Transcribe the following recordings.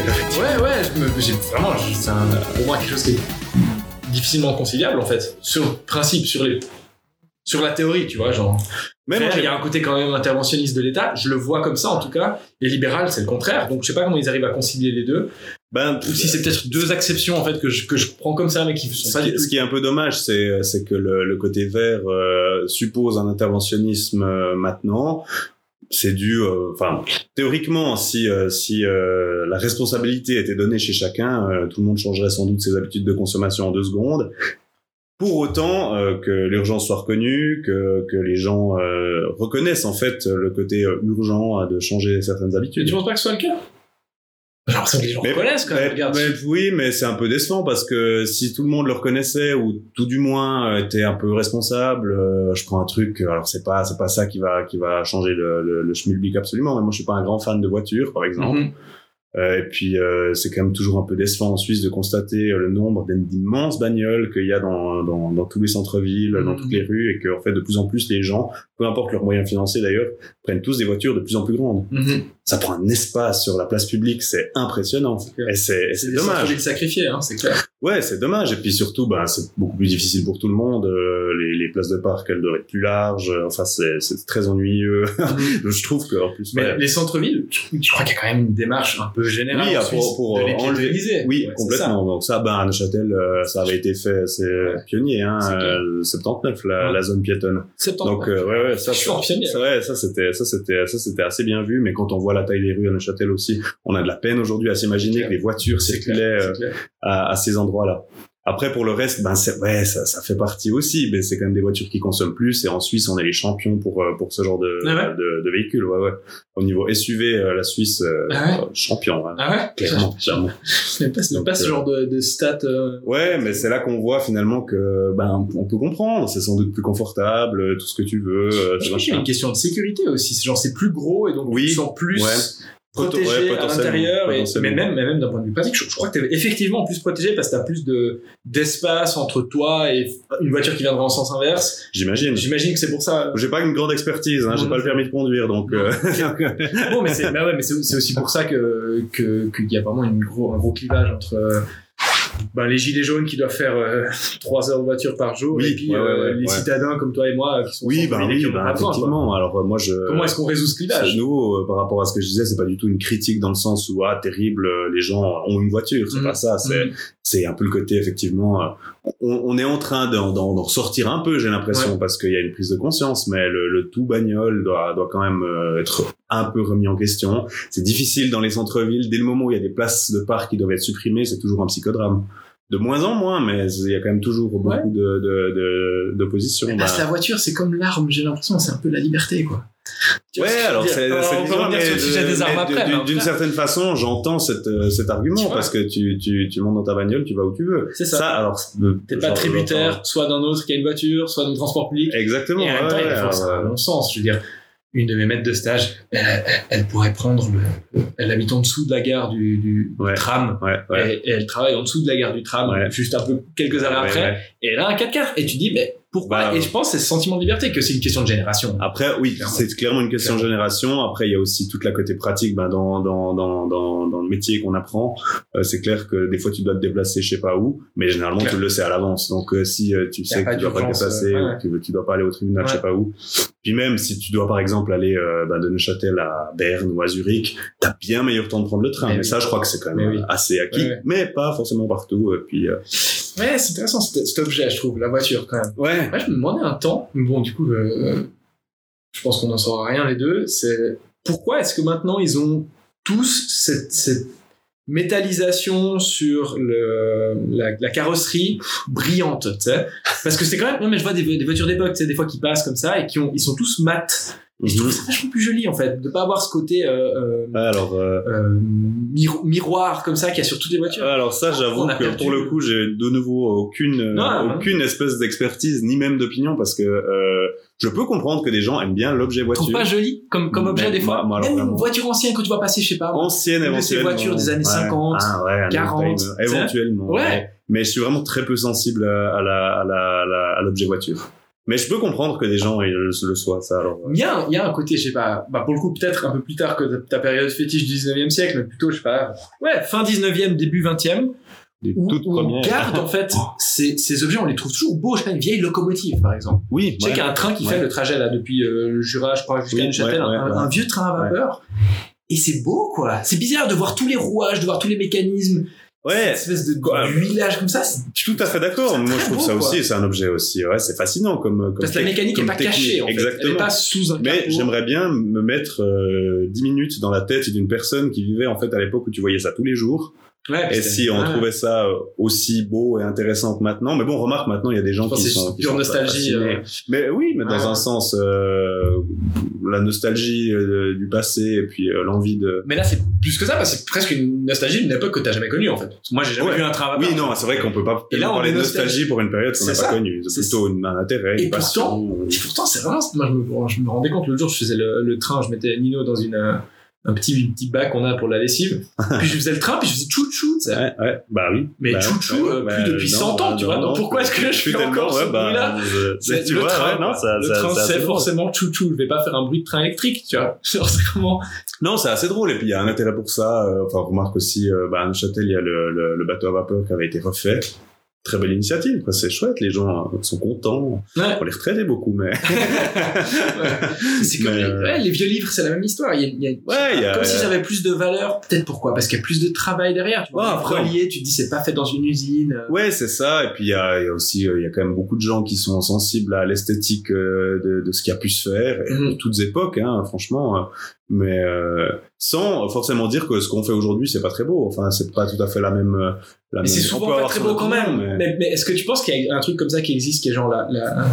Ouais, ouais, je me- j'ai vraiment, c'est un- pour moi quelque chose qui est difficilement conciliable en fait, sur le principe, sur les, sur la théorie, tu vois, genre. Après, il y a un côté quand même interventionniste de l'État, je le vois comme ça en tout cas, et libéral c'est le contraire, donc je sais pas comment ils arrivent à concilier les deux, ben, ou si c'est peut-être deux acceptions en fait que je, que je prends comme ça mais qui sont Ce pas qui, du tout. ce qui est un peu dommage, c'est c'est que le, le côté vert euh, suppose un interventionnisme euh, maintenant. C'est dû, euh, enfin, théoriquement, si euh, si euh, la responsabilité était donnée chez chacun, tout le monde changerait sans doute ses habitudes de consommation en deux secondes. Pour autant que l'urgence soit reconnue, que que les gens reconnaissent en fait le côté urgent de changer certaines Mais habitudes. tu penses pas que ce soit le cas? J'ai l'impression que les gens Mais- reconnaissent quand même, Mais- regarde. mais oui, mais c'est un peu décevant parce que si tout le monde le reconnaissait ou tout du moins euh, était un peu responsable, euh, je prends un truc. euh, Alors c'est pas c'est pas ça qui va qui va changer le, le, le schmilblick absolument. Mais moi je suis pas un grand fan de voitures par exemple. Mhm. Euh, et puis euh, c'est quand même toujours un peu décevant en Suisse de constater le nombre d'immenses bagnoles qu'il y a dans, dans, dans tous les centres-villes, dans Mhm. toutes les rues, et qu'en fait de plus en plus les gens, peu importe leurs moyens financiers d'ailleurs, prennent tous des voitures de plus en plus grandes. Mhm. Ça prend un espace sur la place publique, c'est impressionnant. Et c'est C'est c'est dommage. centres-villes sacrifiés, hein, c'est clair. Ouais, c'est dommage. Et puis surtout, ben, c'est beaucoup plus difficile pour tout le monde. Euh, les, les places de parc, elles doivent être plus larges. Enfin, c'est c'est très ennuyeux. Mhm. je trouve que en plus, Mais ouais. les centres-villes, je, crois qu'il y a quand même une démarche un peu générale Oui, en pour- pour, de les enlever- oui, Ouais, c'est complètement. Donc ça, ben, à Neuchâtel, euh, ça avait été fait, c'est pionnier, hein, C'est euh, 79, la, zone piétonne. ça. Septembre. Donc, euh, ouais, ouais, ça, vrai, ça, c'était, ça, c'était, ça, c'était assez bien vu. Mais quand on voit la taille des rues à Neuchâtel aussi, on a de la peine aujourd'hui à s'imaginer que les voitures circulaient clair, euh, à ces endroits-là. Après, pour le reste, ben c'est ouais, ça, ça fait partie aussi. Mais c'est quand même des voitures qui consomment plus. Et en Suisse, on est les champions pour euh, pour ce genre de Ah ouais de, de véhicules. Ouais, ouais. Au niveau SUV, euh, la Suisse, euh, Ah ouais champion, hein, Ah ouais clairement, clairement. Je pas, Donc, pas ce euh, genre de, de stats. euh, Ouais, mais c'est là qu'on voit finalement que ben on peut comprendre. C'est sans doute plus confortable, tout ce que tu veux. Je c'est pense qu'il y a une question de sécurité aussi. C'est genre c'est plus gros et donc Oui, tu sens plus. Protégé Ouais, à l'intérieur. et-. Mais même, mais même d'un point de vue pratique, je, je crois que tu es effectivement plus protégé parce que tu as plus de d'espace entre toi et une voiture qui viendrait en sens inverse. J'imagine. J'imagine que c'est pour ça. J'ai pas une grande expertise. Hein, j'ai pas le permis de conduire, donc. euh, Bon, mais c'est bah ouais, mais c'est c'est aussi pour ça que que- qu'il y a vraiment une gros, un gros clivage entre ben, les gilets jaunes qui doivent faire euh, 3 heures de voiture par jour Oui, et puis ouais, euh, ouais, les ouais. citadins comme toi et moi qui sont oui, et oui, qui pas besoin, quoi. effectivement. Alors euh, moi, je. Comment est-ce qu'on résout ce clivage C'est nouveau euh, par rapport à ce que je disais, c'est pas du tout une critique dans le sens où ah terrible, euh, les gens ont une voiture, c'est Mhm. pas ça, c'est Mhm. c'est un peu le côté effectivement. On, on est en train d'en d'en- d'en ressortir un peu, j'ai l'impression, parce qu'il y a une prise de conscience, mais le, le tout bagnole doit doit quand même euh, être un peu remis en question. C'est difficile dans les centres-villes dès le moment où il y a des places de parc qui doivent être supprimées, c'est toujours un psychodrame. De moins en moins, mais il y a quand même toujours beaucoup Ouais. de de- de- d'opposition. Que Bah, la voiture, c'est comme l'arme, j'ai l'impression, c'est un peu la liberté, quoi. Tu Ouais, alors c'est le D'une certaine façon, j'entends cet, euh, cet argument parce que tu, tu, tu montes dans ta bagnole, tu vas où tu veux. C'est ça. alors, euh, T'es pas tributaire, soit d'un autre qui a une voiture, soit d'un transport public. Exactement. Et en même ouais, temps, il ouais, ça un ouais. bon sens. Je veux dire, une de mes maîtres de stage, elle, pourrait prendre le, elle habite en dessous de la gare du, du Ouais. tram. Ouais, ouais. Et, et elle travaille en dessous de la gare du tram, juste un peu quelques années après. Et elle a un 4x4. Et tu dis, mais pourquoi Bah, Et je pense c'est ce sentiment de liberté, que c'est une question de génération. Après, oui, c'est clairement une question de génération. Après, il y a aussi toute la côté pratique ben, dans, dans, dans, dans, dans le métier qu'on apprend. Euh, c'est clair que des fois, tu dois te déplacer je sais pas où, mais généralement, tu le sais à l'avance. Donc, euh, si euh, tu sais que tu dois pas te déplacer, ou que tu dois pas aller au tribunal je Ouais. sais pas où. Puis même si tu dois, par exemple, aller ben, de Neuchâtel à Berne ou à Zurich, t'as bien meilleur temps de prendre le train. Mais Mais, oui. ça, je crois que c'est quand même assez acquis, mais pas forcément partout. Et puis, Ouais, c'est intéressant cet, cet objet, je trouve, la voiture quand même. ouais. Moi, je me demandais un temps, mais bon, du coup, euh, je pense qu'on n'en saura rien les deux, c'est pourquoi est-ce que maintenant ils ont tous cette, cette métallisation sur le, la, la carrosserie brillante, tu sais? Parce que c'est quand même, non mais je vois des, des voitures d'époque, tu sais, des fois qui passent comme ça et qui ont, ils sont tous mat. Et je trouve Mhm. ça vachement plus joli en fait, de pas avoir ce côté euh, euh, Alors, euh, euh, miro- miroir comme ça qu'il y a sur toutes les voitures. Alors ça, j'avoue que perdu. pour le coup, j'ai de nouveau aucune non. aucune espèce d'expertise ni même d'opinion parce que euh, je peux comprendre que des gens aiment bien l'objet Tu trouves voiture pas joli comme, comme objet Mais des fois moi- moi, alors, Même une voiture ancienne quand tu vas passer, je sais pas. ancienne de ces éventuellement. voitures des années Ouais. 50, Ah, ouais, un 40, old-timer. tu sais. éventuellement. Ouais. Mais je suis vraiment très peu sensible à la à la à la- à la- à l'objet voiture. Mais je peux comprendre que des gens ils le, le soient, ça. Alors. Il y, a, un- il y a un côté, je sais pas, bah pour le coup, peut-être un peu plus tard que ta, ta période fétiche du 19e siècle, mais plutôt, je sais pas, ouais, fin 19e, début 20e, Les où, toutes où on garde en fait ces, ces objets, on les trouve toujours beaux, je sais pas, une vieille locomotive par exemple. Oui, Je sais ouais. qu'il y a un train qui Ouais. fait le trajet là depuis euh, le Jura, je crois, jusqu'à Oui, Neuchâtel, ouais, un, ouais, un ouais. vieux train à vapeur. Et c'est beau, quoi. C'est bizarre de voir tous les rouages, de voir tous les mécanismes. Ouais, Cette espèce de Quoi. huilage comme ça. je suis tout à fait d'accord. Moi, je trouve beau, ça quoi. aussi, c'est un objet aussi. Ouais, c'est fascinant comme. comme Parce que la mécanique est pas technique. cachée, en fait. Exactement. Elle est pas sous un Mais j'aimerais bien me mettre euh, 10 minutes dans la tête d'une personne qui vivait en fait à l'époque où tu voyais ça tous les jours. Ouais, Et si on ouais. trouvait ça euh, aussi beau et intéressant que maintenant, mais bon, remarque maintenant il y a des gens qui sont qui pure sont nostalgie, euh. Mais oui, mais dans Ouais. un sens, euh, la nostalgie euh, du passé et puis euh, l'envie de. Mais là, c'est plus que ça, parce que c'est presque une nostalgie d'une époque que t'as jamais connue, en fait. Moi, j'ai jamais Ouais. vu un vapeur. Oui, non, c'est vrai qu'on peut pas Et là, on parler est de nostalgie pour une période qu'on n'a pas connue. C'est plutôt un intérêt, Et une passion. Et pourtant, c'est vraiment. Moi, je me, je me rendais compte l'autre jour, je faisais le, le train, je mettais Nino dans une, un petit, petit bac qu'on a pour la lessive. puis je faisais le train, puis je faisais tu sais. Ouais, ouais, bah oui. Mais bah, chouchou, euh, plus depuis 100 ans, tu vois, donc pourquoi est-ce que je fais encore ce bah, bruit-là tu le vois, train, non, ça, le ça- train, c'est forcément chouchou. Je vais pas faire un bruit de train électrique, tu vois. Genre, c'est vraiment. Non, c'est assez drôle. Et puis, il y a un intérêt pour ça. Euh, Enfin, on remarque aussi, euh, bah, à Neuchâtel, il y a le, le, le bateau à vapeur qui avait été refait. Très belle initiative, quoi. C'est chouette. Les gens euh, sont contents. Ouais. On les retraiter beaucoup, mais. C'est comme Mais, les, euh, ouais, les vieux livres, c'est la même histoire. Il y a, il y a- Ouais, il y a- comme si ça avait plus de valeur. Peut-être pourquoi? Parce qu'il y a plus de travail derrière. Tu vois, après, relié, tu te dis c'est pas fait dans une usine. euh, Ouais, c'est ça. Et puis il y y a aussi, euh, il y a quand même beaucoup de gens qui sont sensibles à l'esthétique euh, de, de ce qui a pu se faire, Mhm. de toutes époques, hein, franchement. Mais euh, sans forcément dire que ce qu'on fait aujourd'hui, c'est pas très beau. Enfin, c'est pas tout à fait la même. euh, La Mais c'est souvent pas très beau quand même. mais- Mais, mais est-ce que tu penses qu'il y a un truc comme ça qui existe, qui est genre la, la-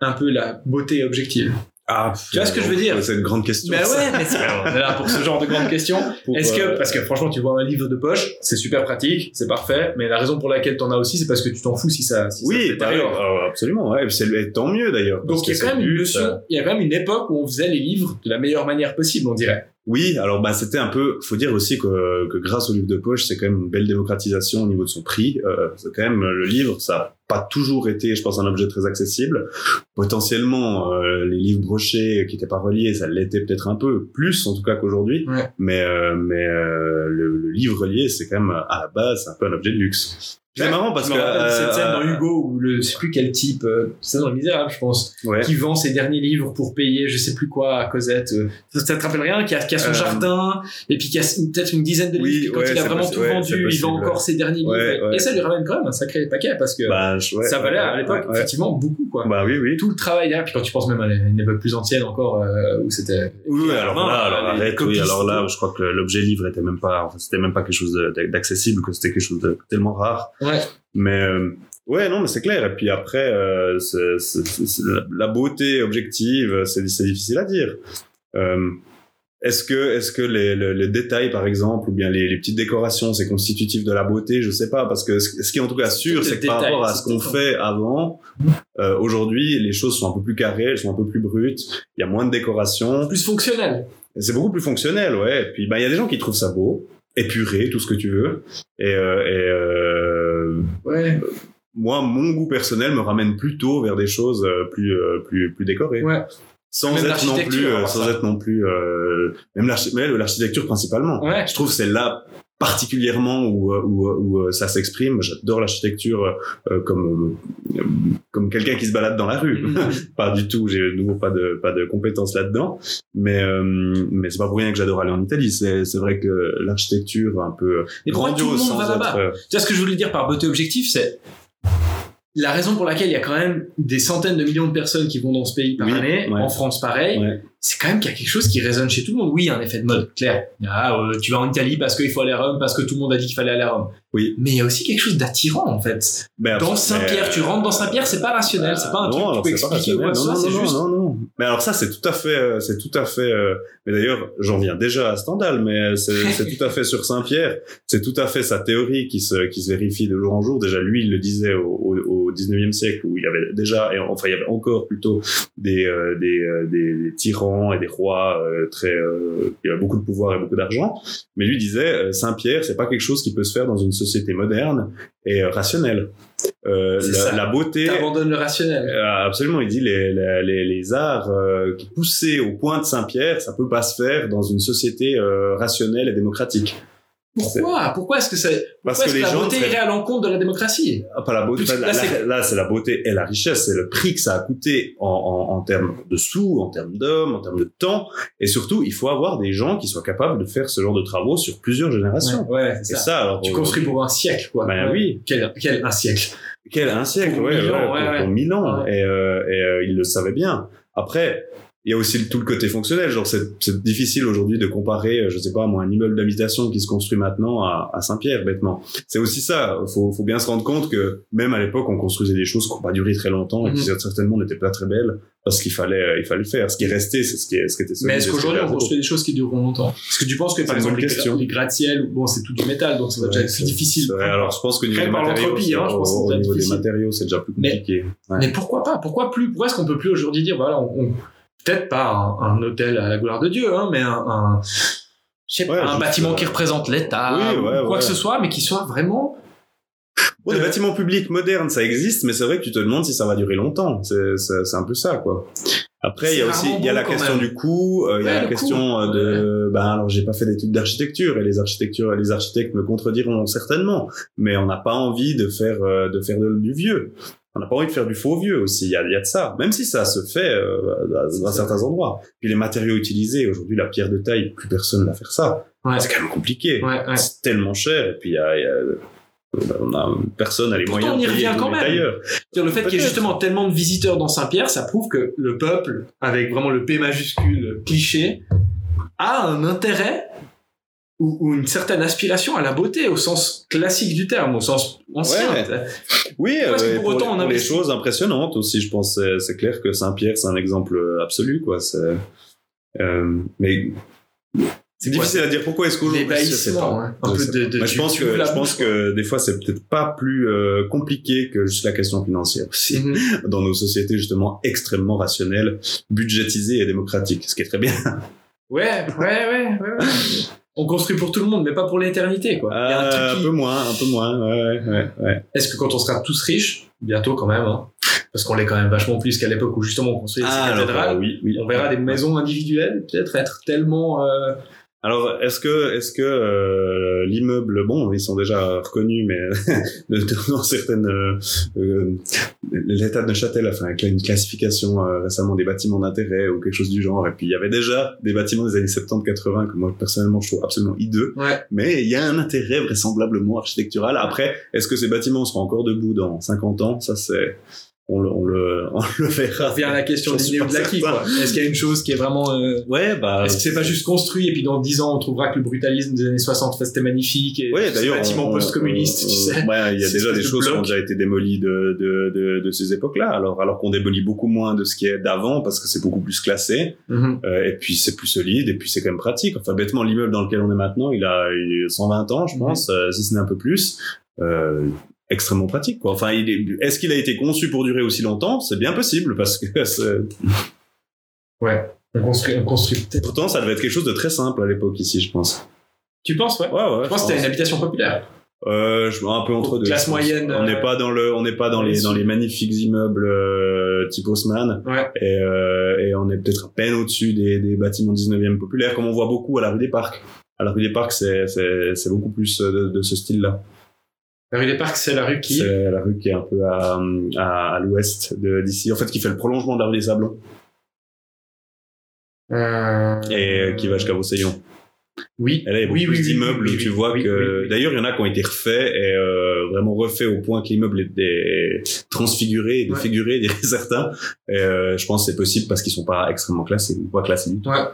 un peu la beauté objective? Ah, Tu vois ce que je veux dire C'est une grande question. Mais ça. ouais, mais c'est là pour ce genre de grandes questions. Est-ce euh, que, parce que franchement, tu vois un livre de poche, c'est super pratique, c'est parfait, mais la raison pour laquelle t'en as aussi, c'est parce que tu t'en fous si ça, si ça Oui, se bah, euh, absolument. Ouais, c'est tant mieux d'ailleurs. Donc il y a quand même une notion, ça. il y a quand même une époque où on faisait les livres de la meilleure manière possible, on dirait. Oui, alors bah c'était un peu, faut dire aussi que, que grâce au livre de poche, c'est quand même une belle démocratisation au niveau de son prix. Euh, c'est quand même le livre, ça a pas toujours été, je pense, un objet très accessible. Potentiellement, euh, les livres brochés qui étaient pas reliés, ça l'était peut-être un peu plus, en tout cas qu'aujourd'hui. Ouais. Mais euh, mais euh, le, le livre relié, c'est quand même à la base, un peu un objet de luxe. C'est marrant parce que cette scène euh, dans Hugo où le, je sais plus quel type, euh, c'est dans le Misérable, je pense, ouais. qui vend ses derniers livres pour payer je sais plus quoi à Cosette. euh, Ça, ça te rappelle rien Qui a, qui a son Euh, jardin et puis qui a peut-être une dizaine de Oui, livres. puis quand ouais, il a vraiment tout ouais, vendu, il vend encore ses derniers livres. ouais. Et ça lui ramène quand même un sacré paquet parce que bah, ça valait à l'époque effectivement beaucoup quoi. Bah oui, oui. Tout le travail derrière, puis quand tu penses même à une époque plus ancienne encore où c'était. Oui, oui, alors là, alors arrête, oui, alors là, je crois que l'objet livre était même pas, c'était même pas quelque chose d'accessible, que c'était quelque chose de tellement rare. Ouais. Mais euh, ouais, non, mais c'est clair. Et puis après, euh, c'est- c'est- c'est- c'est la, beauté objective, c'est difficile à dire. Euh, est-ce que, est-ce que les, les, les détails, par exemple, ou bien les, les petites décorations, c'est constitutif de la beauté? Je sais pas, parce que ce, ce qui est en tout cas sûr, c'est que par rapport à ce qu'on fait avant, euh, aujourd'hui, les choses sont un peu plus carrées, elles sont un peu plus brutes. Il y a moins de décorations. Plus fonctionnel. C'est beaucoup plus fonctionnel, ouais. Et puis, bah, il y a des gens qui trouvent ça beau, épuré, tout ce que tu veux. Et, euh, et euh, Ouais. moi, mon goût personnel me ramène plutôt vers des choses euh, plus, euh, plus, plus décorées. Ouais. Sans Même être non plus, euh, sans ça. être non plus, euh, même l'architecture principalement. Ouais. Je trouve que c'est là particulièrement où, euh, où, euh, où euh, ça s'exprime. J'adore l'architecture euh, comme euh, comme quelqu'un qui se balade dans la rue. Mhm. pas du tout. J'ai de nouveau pas de pas de compétences là-dedans. Mais euh, mais c'est pas pour rien que j'adore aller en Italie. C'est c'est vrai que l'architecture un peu le grandiose sans être. Tu vois ce que je voulais dire par beauté objective, c'est la raison pour laquelle il y a quand même des centaines de millions de personnes qui vont dans ce pays par Oui, année, ouais. en France pareil, ouais. C'est quand même qu'il y a quelque chose qui résonne chez tout le monde. Oui, il y a un effet de mode, clair. Ah, euh, tu vas en Italie parce qu'il faut aller à Rome, parce que tout le monde a dit qu'il fallait aller à Rome. Oui. Mais il y a aussi quelque chose d'attirant, en fait. Mais Dans Saint-Pierre, mais- tu rentres dans Saint-Pierre, c'est pas rationnel, c'est pas un non, truc que tu peux c'est pas expliquer ou soit, rationnel. c'est non, juste. non, non, non. Mais alors ça, c'est tout à fait, euh, c'est tout à fait. euh, Mais d'ailleurs, j'en viens déjà à Stendhal, mais c'est c'est tout à fait sur Saint-Pierre. C'est tout à fait sa théorie qui se qui se vérifie de jour en jour. Déjà, lui, il le disait au, au, au 19e siècle où il y avait déjà, et enfin, il y avait encore plutôt des euh, des, euh, des, des tyrans et des rois euh, très euh, qui avaient beaucoup de pouvoir et beaucoup d'argent. Mais lui disait euh, Saint-Pierre, c'est pas quelque chose qui peut se faire dans une société moderne et rationnelle. Euh, la, beauté, T'abandonnes le rationnel. absolument, il dit les, les, les, arts euh, poussés au point de Saint-Pierre, ça peut pas se faire dans une société euh, rationnelle et démocratique. Pourquoi? Pourquoi est-ce que ça Parce que est-ce les la gens beauté seraient- irait à l'encontre de la démocratie? Ah, pas la beauté. Là, c'est- la beauté et la richesse. C'est le prix que ça a coûté en, en, en termes de sous, en termes d'hommes, en termes de temps. Et surtout, il faut avoir des gens qui soient capables de faire ce genre de travaux sur plusieurs générations. Ouais, Et c'est ça. ça, alors. Tu construis pour un siècle, quoi. Ben Ouais. oui. Quel, quel un siècle Quel un siècle, Pour ouais, mille ouais, ans, pour, ouais, ouais. pour mille ans. Ouais. Et, euh, et euh, il le savait bien. Après, il y a aussi tout le côté fonctionnel. Genre, c'est, c'est difficile aujourd'hui de comparer, euh, je sais pas, moi, un immeuble d'habitation qui se construit maintenant à, à Saint-Pierre, bêtement. C'est aussi ça. Faut, faut bien se rendre compte que même à l'époque, on construisait des choses qui n'ont pas duré très longtemps et qui Mhm. certainement n'étaient pas très belles parce qu'il fallait, euh, il fallait le faire. Ce qui est resté, c'est ce qui, est, ce qui était Mais est-ce qu'aujourd'hui on construit des choses qui dureront longtemps? Est-ce que tu penses que par exemple les, gra- les gratte-ciel, bon c'est tout du métal donc ça va déjà être plus difficile. Alors, je pense qu'au niveau des que matériaux, hein, je pense que au, niveau des matériaux, c'est déjà plus Mais- compliqué. Ouais. Mais pourquoi pas? Pourquoi plus Pourquoi est-ce qu'on peut plus aujourd'hui dire voilà on, on- peut-être pas un, un hôtel à la gloire de Dieu hein, mais un, un je sais pas, Ouais, un bâtiment euh, qui représente l'État oui, ou ouais, quoi ouais. que ce soit mais qui soit vraiment Bon, des Euh, bâtiments publics modernes, ça existe, mais c'est vrai que tu te demandes si ça va durer longtemps. C'est, c'est, c'est un peu ça, quoi. Après, il y a aussi, il y a la question même. du coût, euh, il y Ouais, a la question coût. euh, de, ben, alors j'ai pas fait d'études d'architecture et les architectures, les architectes me contrediront certainement, mais on n'a pas envie de faire, euh, de faire de- du vieux. On n'a pas envie de faire du faux vieux aussi. Il y a, il y a de ça. Même si ça se fait euh, à, à certains endroits. Puis les matériaux utilisés, aujourd'hui, la pierre de taille, plus personne va faire ça. Ouais. C'est quand même compliqué. ouais, ouais. C'est tellement cher. Et puis, il y a, y a- on a, personne n'a les Pourtant, moyens on y revient quand même. Dire, le fait qu'il y ait justement tellement de visiteurs dans Saint-Pierre, ça prouve que le peuple, avec vraiment le P majuscule cliché, a un intérêt ou, ou une certaine aspiration à la beauté au sens classique du terme, au sens ancien. Ouais. Oui, que euh, pour pour, autant on pour les choses impressionnantes aussi, je pense. C'est, c'est clair que Saint-Pierre, c'est un exemple absolu, quoi. C'est, euh, mais c'est difficile à dire. Pourquoi est-ce qu'aujourd'hui L'ébahissement, pas. hein. un peu de, de je pense que je pense que des fois c'est peut-être pas plus euh, compliqué que juste la question financière aussi Mhm. dans nos sociétés justement extrêmement rationnelles, budgétisées et démocratiques, ce qui est très bien. Ouais, ouais, ouais, ouais, ouais. On construit pour tout le monde, mais pas pour l'éternité, quoi. Il y a un Euh, un peu moins, un peu moins. Ouais, ouais, ouais. Est-ce que quand on sera tous riches, bientôt quand même, hein, parce qu'on l'est quand même vachement plus qu'à l'époque où justement on construisait ces alors, cathédrales, oui, oui. on verra des maisons individuelles peut-être être tellement euh, Alors, est-ce que, est-ce que euh, l'immeuble, bon, ils sont déjà reconnus, mais dans certaines, euh, euh, l'État de Neuchâtel a fait une classification euh, récemment des bâtiments d'intérêt ou quelque chose du genre, et puis il y avait déjà des bâtiments des années 70-80 que moi personnellement je trouve absolument hideux, ouais. Mais il y a un intérêt vraisemblablement architectural. Après, est-ce que ces bâtiments seront encore debout dans 50 ans? Ça, c'est on le, on le, on le verra. à la question pas néo-blackies, certain. quoi. Est-ce qu'il y a une chose qui est vraiment euh, Ouais, bah. est-ce que c'est pas juste construit et puis dans 10 ans on trouvera que le brutalisme des années 60 c'était magnifique et Ouais, d'ailleurs, post-communistes, on- tu sais. Ouais, il y a déjà des de choses qui ont déjà été démolies de, de, de, de ces époques-là. Alors, alors qu'on démolit beaucoup moins de ce qui est d'avant parce que c'est beaucoup plus classé. Mhm. Euh, et puis c'est plus solide et puis c'est quand même pratique. Enfin, bêtement, l'immeuble dans lequel on est maintenant, il a, il a 120 ans, je Mhm. pense, euh, si ce n'est un peu plus. Euh, extrêmement pratique quoi. Enfin, il est, est-ce qu'il a été conçu pour durer aussi longtemps? C'est bien possible parce que c'est- Ouais. On construit, on construit peut-être. pourtant ça devait être quelque chose de très simple à l'époque ici, je pense. Tu penses, ouais? Ouais, ouais. Je pense que c'était une habitation populaire. Euh, je un peu entre deux. Classe moyenne, On n'est euh, pas dans le, on n'est pas dans les dessus. dans les magnifiques immeubles euh, type Haussmann Ouais. et, euh, et on est peut-être à peine au-dessus des, des bâtiments 19e populaires comme on voit beaucoup à la rue des Parcs. À la rue des Parcs, c'est c'est c'est beaucoup plus de, de ce style-là. La rue des Parcs, c'est la rue qui. C'est la rue qui est un peu à à, à l'ouest d'ici, en fait, qui fait le prolongement de la rue des Sablons Euh, et qui va jusqu'à Vauseillon. Oui. Il y a beaucoup oui, oui, oui, d'immeubles oui, tu oui, vois oui, que. oui, oui. D'ailleurs, il y en a qui ont été refaits et euh, vraiment refaits au point que l'immeuble est des... transfiguré, défiguré, diraient certains. Et euh, je pense que c'est possible parce qu'ils sont pas extrêmement classés ou pas classés du tout. Ouais.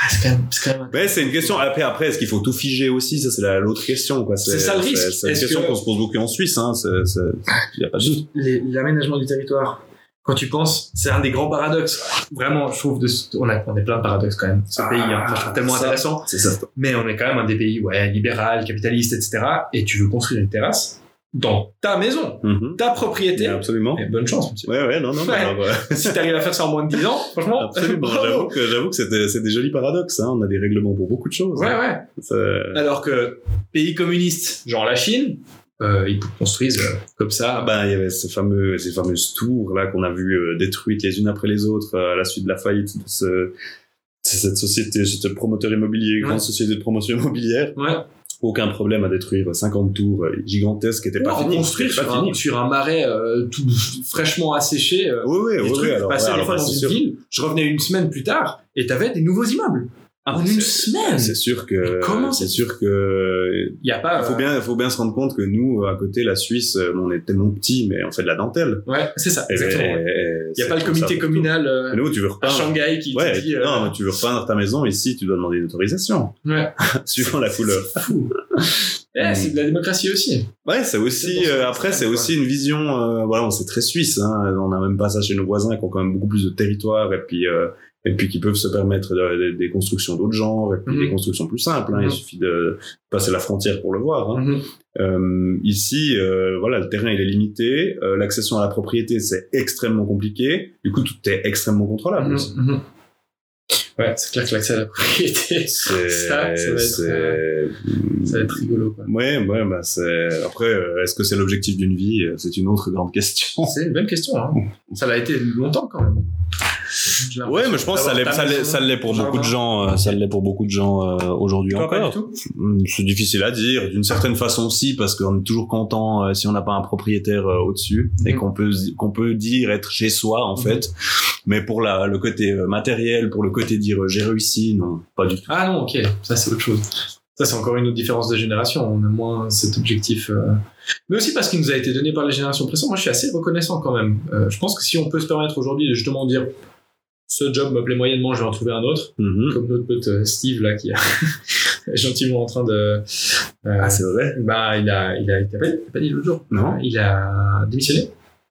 Ah, c'est quand même, c'est quand même. Mais c'est une question. Après, après, est-ce qu'il faut tout figer aussi? Ça, c'est la- l'autre question. quoi. C'est ça le risque. C'est c'est une Est-ce question que- qu'on se pose beaucoup en Suisse. Hein. Il y a pas de doute. Les- L'aménagement du territoire. Quand tu penses, c'est un des grands paradoxes. Vraiment, je trouve de, on a, on est plein de paradoxes quand même. Ce Ah, pays, hein. Moi, je trouve tellement ça. intéressant. C'est ça. Mais on est quand même un des pays, ouais, libéral, capitaliste, etc. Et tu veux construire une terrasse. Dans ta maison, Mhm. ta propriété. Absolument. Et bonne chance, monsieur. Ouais, ouais, non, non, Ouais. alors, euh, si t'arrives à faire ça en moins de 10 ans, franchement, absolument. J'avoue que, j'avoue que c'est des, jolis paradoxes, hein. On a des règlements pour beaucoup de choses. Ouais, hein. ouais. C'est- Alors que pays communistes, genre la Chine, euh, ils construisent euh, comme ça. Ben, il y avait ces fameux, ces fameuses tours là qu'on a vu euh, détruites les unes après les autres euh, à la suite de la faillite de ce, cette société, ce promoteur immobilier, grande société de promotion immobilière. ouais. Aucun problème à détruire 50 tours euh, gigantesques qui n'étaient pas en finis. construire sur fini. sur un marais euh, tout fraîchement asséché. euh, Oui, oui, des oui, trucs, oui, alors, je passais ouais, des alors, fois dans c'est une ville, je revenais une semaine plus tard et t'avais des nouveaux immeubles. Ah, en c'est- une semaine C'est sûr que, Comment c'est c'est- sûr que, Il y a pas. il faut euh, bien, faut bien se rendre compte que nous, à côté, la Suisse, euh, on est tellement petit, mais on fait de la dentelle. Ouais, c'est ça, Et- exactement. Il n'y a pas le comité communal euh, Mais nous, tu veux à. Shanghai qui Ouais, te dit. euh, non, mais tu veux repeindre ta maison ici, tu dois demander une autorisation, ouais. suivant la couleur. C'est fou. Eh, c'est de la démocratie aussi. Ouais, c'est aussi euh, après c'est aussi une vision euh, voilà, on- c'est très suisse hein, on n'a même pas ça chez nos voisins qui ont quand même beaucoup plus de territoire et puis euh, et puis qui peuvent se permettre de- de- des constructions d'autres genres et puis Mhm. des constructions plus simples hein, Mhm. il suffit de passer la frontière pour le voir hein. Mhm. Euh, ici euh, voilà, le terrain il est limité, euh, l'accession à la propriété c'est extrêmement compliqué, du coup tout est extrêmement contrôlable. aussi. Mhm. Mhm. Ouais, c'est clair que l'accès à la propriété, ça, ça va être, euh, ça va être rigolo. Quoi. Ouais, ouais, bah c'est. Après, est-ce que c'est l'objectif d'une vie? C'est une autre grande question. C'est une bonne question. Hein. Ça l'a été longtemps quand même. Ouais, mais je pense que ça d'avoir l'est, ta ça l'est, maison, ça l'est pour beaucoup de gens. euh, ça l'est pour beaucoup de gens euh, aujourd'hui encore. Hum, C'est difficile à dire. D'une certaine façon, si, parce qu'on est toujours content euh, si on n'a pas un propriétaire euh, au-dessus et Mhm. qu'on peut qu'on peut dire être chez soi en Mhm. fait. Mais pour la le côté euh, matériel, pour le côté dire euh, j'ai réussi, non, pas du tout. Ah non, ok, ça c'est autre chose. Ça c'est encore une autre différence de génération. On a moins cet objectif. euh, Mais aussi parce qu'il nous a été donné par les générations précédentes. Moi je suis assez reconnaissant quand même. Euh, je pense que si on peut se permettre aujourd'hui de justement dire ce job me plaît moyennement, je vais en trouver un autre. Mhm. Comme notre pote euh, Steve là qui est gentiment en train de. euh, Ah, c'est vrai. bah il a il a il t'a pas pas dit l'autre jour. Non. Il a démissionné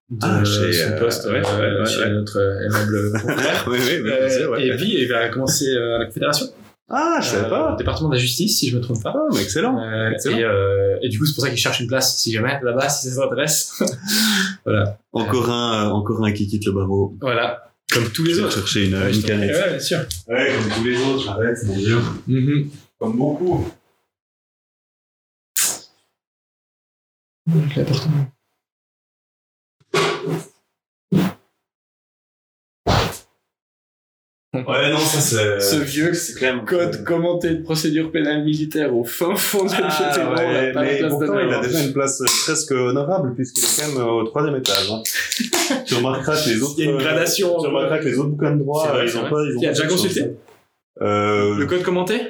de Ah, chez, son euh, poste ouais, euh, ouais, ouais, chez ouais. notre euh, aimable oui, oui, oui, Euh, c'est vrai. Et puis il va commencer euh, à la Confédération. Ah, je savais Euh, pas. département de la justice, si je me trompe pas. Ah, mais excellent. Euh, Excellent. et, euh, et du coup, c'est pour ça qu'il cherche une place, si jamais, là-bas, si ça s'intéresse. voilà. Encore un, euh, encore un qui quitte le barreau. Voilà. Comme tous les autres. chercher une, une canette. Ouais, bien sûr. Ouais, comme tous les autres, j'arrête, mon dieu. Mhm. Comme beaucoup. L'appartement. Ouais, non, ça c'est. Ce vieux code commenté de procédure pénale militaire au fin fond de Ah, on ouais, mais place pourtant, il a déjà une place euh, presque honorable puisqu'il est quand même euh, au troisième étage. Hein. tu remarqueras que les autres. Il y a une euh, gradation. Tu remarqueras que les autres bouquins de droit, vrai, ils ont pas. Ils ont Tu as pas déjà consulté Euh, Le code commenté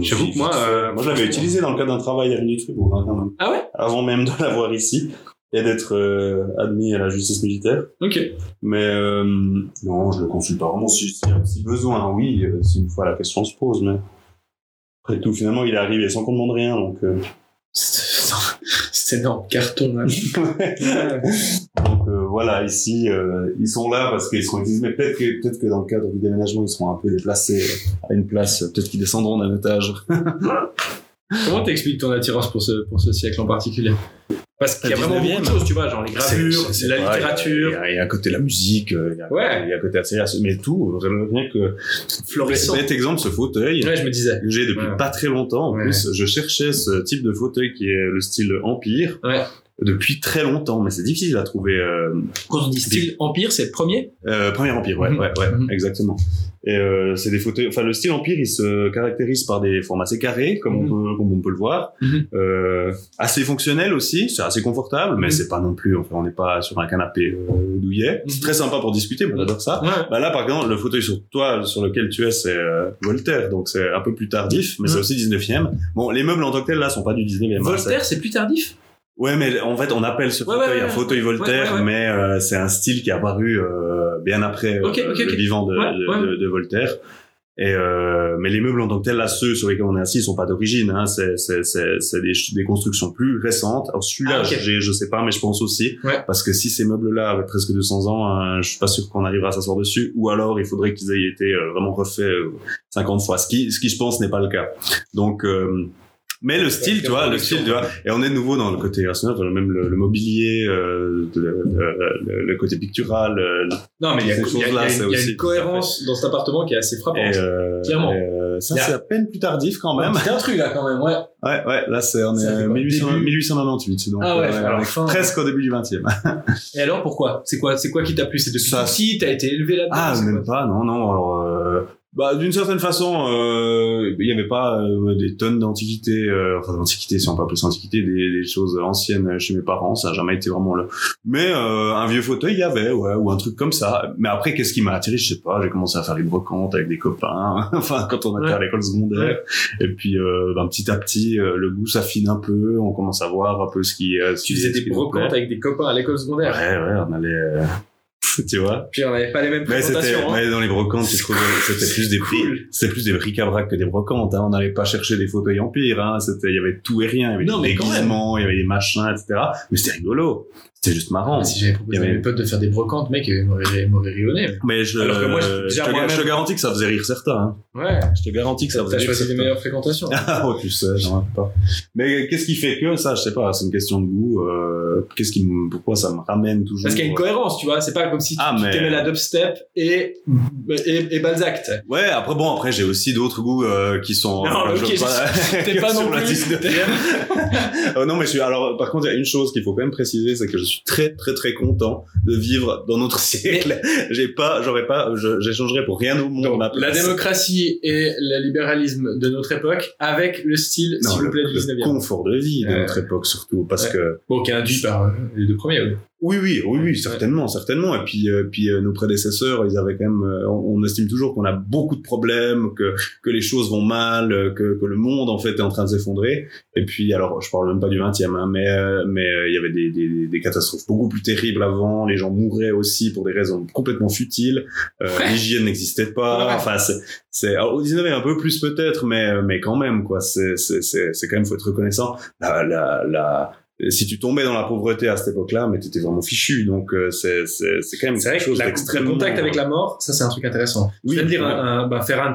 J'avoue que moi, euh, moi, je l'avais utilisé dans le cadre d'un travail à l'Unitribourg, hein, quand même. Ah ouais Avant même de l'avoir ici et d'être euh, admis à la justice militaire. Ok. Mais euh, non, je le consulte pas vraiment. Si, si, si besoin, oui, euh, si une fois la question se pose. Mais après tout, finalement, il est arrivé sans qu'on demande rien. Donc, euh, C'est énorme. Carton, là. donc euh, voilà, ici, euh, ils sont là parce qu'ils seront utilisés. Mais peut-être que, que dans le cadre du déménagement, ils seront un peu déplacés à une place. Peut-être qu'ils descendront d'un étage. Comment t'expliques ton attirance pour ce, pour ce siècle en particulier? Parce qu'il y a vraiment 19e. beaucoup de choses, tu vois, genre les gravures, la littérature. Il y, a, à côté la musique, euh, il y a, Ouais. il y a à côté la série, mais tout. Vraiment rien que. Florissant. Cet exemple, ce fauteuil. Ouais, je me disais. que j'ai depuis Ouais. pas très longtemps. En Ouais. plus, je cherchais ce type de fauteuil qui est le style Empire Ouais. Depuis très longtemps, mais c'est difficile à trouver. Euh, Quand on dit style empire, c'est le premier euh, premier Empire, ouais, Mhm. ouais, ouais, Mhm. exactement. Et euh, c'est des fauteuils. Enfin, le style Empire, il se caractérise par des formes assez carrés, comme, Mhm. on, peut, comme on peut le voir, Mhm. euh, assez fonctionnel aussi. C'est assez confortable, mais Mhm. c'est pas non plus. Enfin, on n'est pas sur un canapé euh, douillet. C'est Mhm. très sympa pour discuter. Moi, j'adore ça. Ouais. Bah là, par exemple, le fauteuil sur toi, sur lequel tu es, c'est euh, Voltaire, donc c'est un peu plus tardif, mais c'est Mhm. aussi 19e. Bon, les meubles en tant que tels, là, sont pas du 19e. hein, Voltaire, c'est plus tardif? Ouais, mais en fait, on appelle ce Ouais, fauteuil ouais, un fauteuil Voltaire, mais euh, c'est un style qui est apparu euh, bien après euh, Ok, ok, le vivant de, Ouais, de, ouais. de- de Voltaire. Et euh, mais les meubles en tant que tels, là, ceux sur lesquels on est assis, ils sont pas d'origine. Hein, c'est c'est c'est c'est des, des constructions plus récentes. Alors celui-là, Ah, ok. j'ai je sais pas, mais je pense aussi Ouais. parce que si ces meubles-là avaient presque 200 ans, hein, je suis pas sûr qu'on arrivera à s'asseoir dessus. Ou alors, il faudrait qu'ils aient été euh, vraiment refaits euh, 50 fois. Ce qui ce qui je pense n'est pas le cas. Donc euh, Mais le style, tu vois, le style, tu vois, et on est de nouveau dans le côté rationnel, même le, le mobilier, euh, le, le, le, côté pictural. euh, Non, mais il y a, y a- y une, il y a aussi une cohérence dans cet appartement qui est assez frappante. euh, Clairement. euh, ça, c'est à peine plus tardif quand même. C'est un truc là quand même, ouais. Ouais, ouais, là, c'est, on est fait quoi, 1800, début 1898, donc, Ah ouais, euh, alors on est fin- presque au début du 20e. Et alors pourquoi? C'est quoi C'est quoi qui t'a plu? C'est depuis Ça- petit T'as été élevé là-dedans? Ah, même quoi pas, non, non. Alors, euh, bah, d'une certaine façon, euh, il y avait pas euh, des tonnes d'antiquités, euh, enfin d'antiquités, si on peut appeler ça antiquité, des, des choses anciennes chez mes parents. Ça a jamais été vraiment le. Mais euh, un vieux fauteuil, il y avait, ouais, ou un truc comme ça. Mais après, qu'est-ce qui m'a attiré Je sais pas. J'ai commencé à faire les brocantes avec des copains. enfin, quand on était Ouais. à l'école secondaire. Et puis, euh, ben, petit à petit, euh, le goût s'affine un peu. On commence à voir un peu ce qui. euh, ce Tu qui- faisais ce des brocantes avec des copains à l'école secondaire. Ouais, ouais, on allait. Tu vois Puis on n'avait pas les mêmes mais c'était, présentations. hein. mais dans les brocantes, tu trouvais, c'était plus des prix, Cool. c'était plus des bric-à-brac que des brocantes, hein. On n'allait pas chercher des fauteuils empire, hein. C'était, il y avait tout et rien. Il y avait Non, des déguisements, il y avait des machins, etc. Mais c'était rigolo. C'était juste marrant. Mais si j'avais proposé Il y à avait- mes potes de faire des brocantes, mec, ils m'auraient m'auraient rionné. Mais je, Alors que moi, je- je, te, je te garantis que ça faisait rire certains, hein. Ouais. Je te garantis que ça faisait T'as rire choisi les meilleures fréquentations. Ah, oh, tu sais, j'en ai pas. Mais qu'est-ce qui fait que ça, je sais pas, c'est une question de goût, euh, qu'est-ce qui pourquoi ça me ramène toujours. Parce qu'il y a une cohérence, tu vois. C'est pas comme si tu Ah, tu mais- t'aimais la dubstep et, et, et Balzac. Ouais, après bon, après j'ai aussi d'autres goûts euh, qui sont. Non, euh, ok, je- t'es pas sur non la plus. 19e. Euh, non, mais je suis. Alors, par contre, il y a une chose qu'il faut quand même préciser, c'est que je suis très, très, très content de vivre dans notre siècle. J'ai pas, j'aurais pas, j'échangerais pour rien au monde. Donc, ma la démocratie et le libéralisme de notre époque avec le style, s'il vous le, plaît, du le 19e. confort de vie de notre époque surtout, parce Ouais. que Bon, qui est induit par euh, les deux premiers, oui. Oui, oui, oui, oui, certainement, certainement. Et puis, euh, puis euh, nos prédécesseurs, ils avaient quand même. euh, on, on estime toujours qu'on a beaucoup de problèmes, que que les choses vont mal, euh, que que le monde en fait est en train de s'effondrer. Et puis, alors, je parle même pas du 20e, hein, mais euh, mais euh, il y avait des, des des catastrophes beaucoup plus terribles avant. Les gens mouraient aussi pour des raisons complètement futiles. Euh, Ouais. L'hygiène n'existait pas. Ouais. Enfin, c'est c'est au 19e un peu plus peut-être, mais mais quand même quoi. C'est c'est c'est c'est quand même faut être reconnaissant. La la la si tu tombais dans la pauvreté à cette époque-là, mais t'étais vraiment fichu. Donc euh, c'est c'est c'est quand même C'est vrai quelque que chose la- le d'extrêmement. contact avec la mort, ça c'est un truc intéressant. Oui, je viens de lire ouais. un, un bah, Ferrand,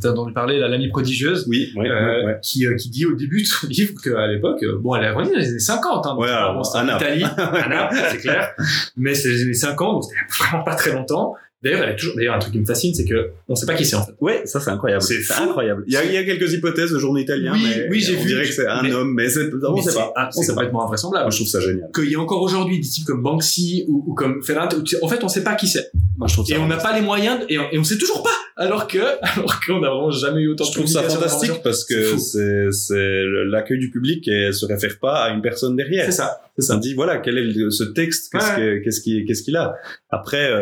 t'as entendu parler, la l'amie prodigieuse, Oui, ouais, euh, ouais, qui, euh, qui dit au début de son livre qu'à l'époque, euh, bon, elle est revenue dans les années 50, hein, Ouais, alors, bon, en. Italie, c'est clair, mais c'est les années 50, donc c'était vraiment pas très longtemps. D'ailleurs, elle est toujours, d'ailleurs, un truc qui me fascine, c'est que on sait pas qui c'est en fait. Ouais, ça c'est incroyable. C'est fou. incroyable. Il y, a, il y a quelques hypothèses de journaux italiens, Oui, mais oui, j'ai on vu. dirait que c'est un Mais- homme, mais c'est, on Mais sait c'est- pas. ah, On c'est sait pas. complètement invraisemblable. Je trouve ça génial. Qu'il y ait encore aujourd'hui des types comme Banksy ou, ou comme Ferrand, en fait, on sait pas qui c'est. Moi, je trouve ça. Et on n'a pas les moyens, de- et, on, et on sait toujours pas. Alors que, alors qu'on a vraiment jamais eu autant Je de trouve ça fantastique parce que c'est c'est l'accueil du public et se réfère pas à une personne derrière. C'est ça. C'est Ça ça. dit voilà quel est le- ce texte, qu'est-ce Ouais. que- qu'est-ce qu'il qu'est-ce qu'il a? Après euh,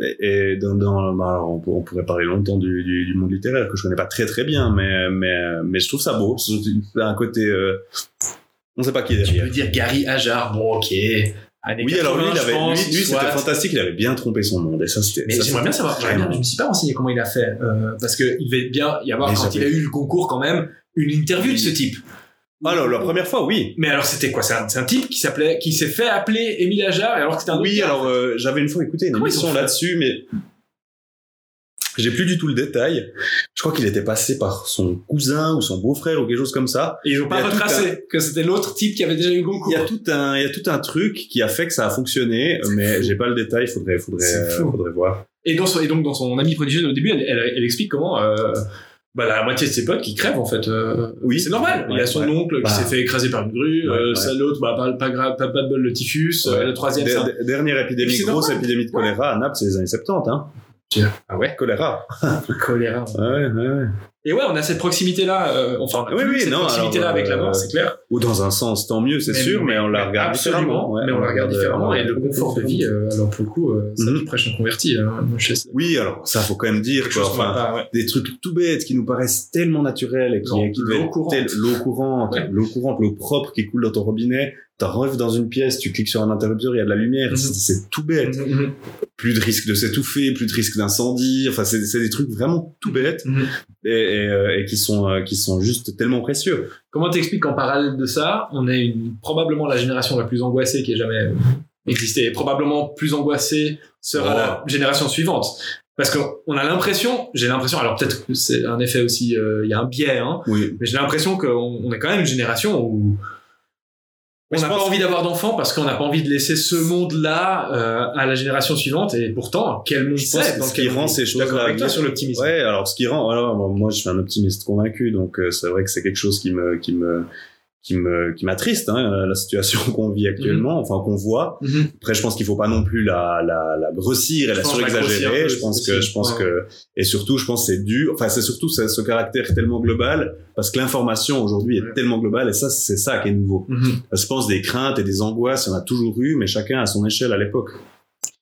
euh, et dans, dans bah, alors, on, pour- on pourrait parler longtemps du, du, du monde littéraire que je connais pas très très bien, mais mais mais je trouve ça beau. C'est un côté euh, on sait pas qui est Tu derrière. peux dire Gary Hajar, bon, ok. Années Oui, alors lui, 80, il avait, pense, lui, lui, soit. c'était fantastique. Il avait bien trompé son monde. Et ça, c'était. Mais ça, j'aimerais bien savoir, j'aimerais bien, je me suis pas renseigné comment il a fait, euh, parce que il devait bien y avoir, Mais quand il a eu le concours quand même, une interview de ce type. Alors, la première fois, oui. Mais alors c'était quoi? C'est un, c'est un type qui s'appelait, qui s'est fait appeler Émile Hajar, alors que c'était un autre Oui, alors euh, j'avais une fois écouté une Comment émission là-dessus, mais j'ai plus du tout le détail. Je crois qu'il était passé par son cousin ou son beau-frère ou quelque chose comme ça. Et ils ont pas retracé que c'était l'autre type qui avait déjà eu le concours. Il y a tout un, il y a tout un truc qui a fait que ça a fonctionné, mais j'ai pas le détail. Faudrait, faudrait, voir. Et, dans son, et donc dans son ami prodigieux au début, elle, elle, elle explique comment euh, bah, la moitié de ses potes qui crèvent en fait. euh, Oui. c'est normal. Il y a son ouais. oncle qui Bah. s'est fait écraser par une grue, Ouais, euh, ça, l'autre bah, pas, pas, grave, pas, pas de bol le typhus, euh, le troisième Der- dernière épidémie, grosse normal. épidémie de choléra à Naples, c'est les années 70. Hein. Ah ouais Choléra. Choléra. Ouais, ouais, ouais. Et ouais, on a cette proximité-là, euh, enfin, on a Oui, oui, cette non, proximité-là avec la euh, mort, c'est clair. Ou dans un sens, tant mieux, c'est sûr, mais, on la regarde absolument, ouais. mais on la regarde différemment, et le confort de vie, euh, alors pour le coup, euh, ça Mhm. qui prêche un converti. Hein, Oui, alors ça faut quand même dire quoi. Enfin, a pas, ouais. des trucs tout bêtes qui nous paraissent tellement naturels et qui, Genre, qui l'eau courante. l'eau courante, Ouais. l'eau courante, l'eau propre qui coule dans ton robinet. T'arrives dans une pièce, tu cliques sur un interrupteur, il y a de la lumière. Mhm. C'est- tout bête. Mhm, mhm. Plus de risque de s'étouffer, plus de risque d'incendie. Enfin, c'est des trucs vraiment tout bêtes. Et, et, euh, et qui sont euh, qui sont juste tellement précieux. Comment t'expliques qu'en parallèle de ça, on est une, probablement la génération la plus angoissée qui ait jamais existé, et probablement plus angoissée sera Oh. la génération suivante. parce qu'on a l'impression, j'ai l'impression, alors peut-être que c'est un effet aussi, euh, il y a un biais, hein, Oui. mais j'ai l'impression qu'on on est quand même une génération où on n'a pas envie d'avoir d'enfants parce qu'on n'a pas envie de laisser ce monde-là euh, à la génération suivante. Et pourtant, quel monde c'est dans ce qui rend ces choses-là d'accord avec toi sur l'optimisme. Ouais, alors ce qui rend, alors moi je suis un optimiste convaincu, donc euh, c'est vrai que c'est quelque chose qui me, qui me, qui me, qui m'attriste, hein, la situation qu'on vit actuellement, enfin qu'on voit. Mhm. Après, je pense qu'il faut pas non plus la, la, la grossir et Je la surexagérer. Je pense que, je pense ouais. que, et surtout, je pense c'est dû, enfin, c'est surtout ce, ce caractère tellement global, parce que l'information aujourd'hui est Ouais. tellement globale, et ça, c'est ça qui est nouveau. Mhm. Je pense des craintes et des angoisses, il y en a toujours eu, mais chacun à son échelle à l'époque.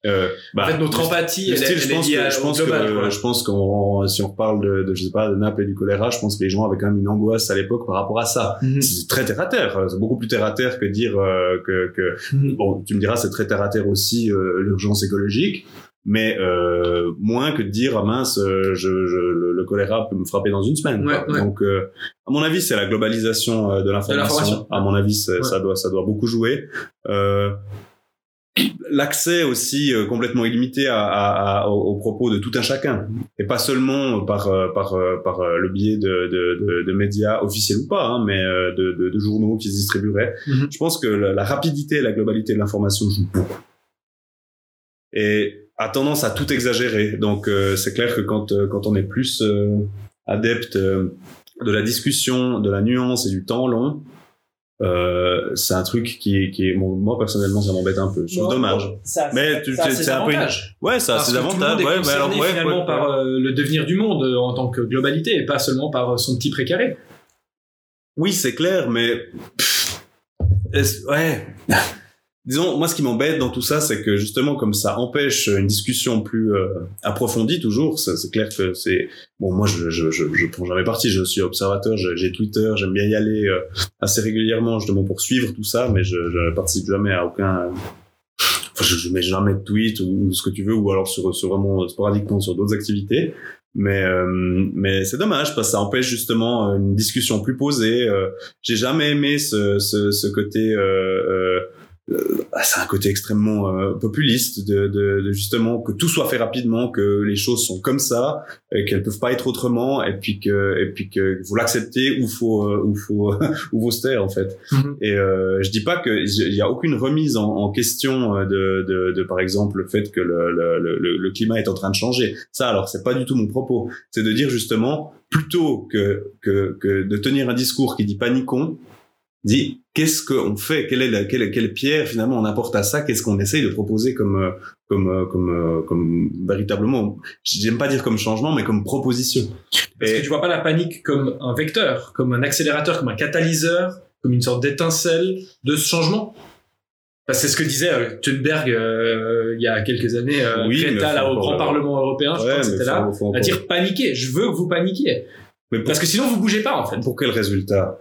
Euh, bah, En fait, notre empathie, style, elle je pense que, je pense global, que, quoi. je pense qu'on, si on reparle de, de, je sais pas, de Naples et du choléra, je pense que les gens avaient quand même une angoisse à l'époque par rapport à ça. Mhm. C'est très terre à terre. C'est beaucoup plus terre à terre que dire euh, que, que, Mhm. bon, tu me diras, c'est très terre à terre aussi euh, l'urgence écologique, mais euh, moins que de dire ah mince, euh, je, je, le, le choléra peut me frapper dans une semaine. Ouais, ouais. Donc, euh, à mon avis, c'est la globalisation euh, de l'information. À mon avis, Ouais. ça doit ça doit beaucoup jouer. Euh, L'accès aussi euh, complètement illimité à, à, à- aux, propos de tout un chacun et pas seulement par euh, par euh, par le biais de, de, de, de médias officiels ou pas, hein, mais de, journaux qui se distribueraient. Mhm. Je pense que la, la rapidité et la globalité de l'information jouent beaucoup et a tendance à tout exagérer. Donc euh, c'est clair que quand quand on est plus adepte de la discussion, de la nuance et du temps long, euh, c'est un truc qui, qui est, bon, moi personnellement, ça m'embête un peu. Bon, dommage. Ça, Mais c'est un peu une-. Ouais, ça, c'est davantage. est Ouais, mais alors, ouais, finalement ouais, par euh, le devenir du monde euh, en tant que globalité et pas seulement par euh, son petit précaré. Oui, c'est clair, mais ouais. Disons, moi, ce qui m'embête dans tout ça, c'est que justement, comme ça empêche une discussion plus euh, approfondie, toujours, c'est clair que c'est bon. Moi, je je je, je prends jamais parti. Je suis observateur, j'ai Twitter, j'aime bien y aller euh, assez régulièrement, justement pour suivre tout ça, mais je je participe jamais à aucun. Enfin, je, je mets jamais de tweet ou, ce que tu veux, ou alors sur, sur vraiment sporadiquement sur d'autres activités. Mais euh, mais c'est dommage parce que ça empêche justement une discussion plus posée. Euh, J'ai jamais aimé ce ce, ce côté. Euh, euh, c'est un côté extrêmement euh, populiste de, de, de justement que tout soit fait rapidement, que les choses sont comme ça, et qu'elles peuvent pas être autrement, et puis que et puis que faut l'accepter ou faut euh, ou faut ou se taire en fait. Et euh, je dis pas que il y a aucune remise en, en question euh, de, de, de par exemple le fait que le, le, le, le climat est en train de changer. Ça alors c'est pas du tout mon propos. C'est de dire justement plutôt que que que de tenir un discours qui dit paniquons, dit qu'est-ce qu'on fait? Quelle est la quelle, quelle pierre finalement on apporte à ça? Qu'est-ce qu'on essaye de proposer comme euh, comme euh, comme euh, comme véritablement j'aime pas dire comme changement mais comme proposition Parce Et- que tu vois pas la panique comme un vecteur, comme un accélérateur, comme un catalyseur, comme une sorte d'étincelle de ce changement? Parce que c'est ce que disait Thunberg euh, il y a quelques années, euh, Oui, Greta, là, au Grand le- Parlement européen, je crois que c'était là, faut à dire paniquer. Je veux que vous paniquiez. mais pour- Parce que sinon, vous bougez pas, en fait. Pour quel résultat?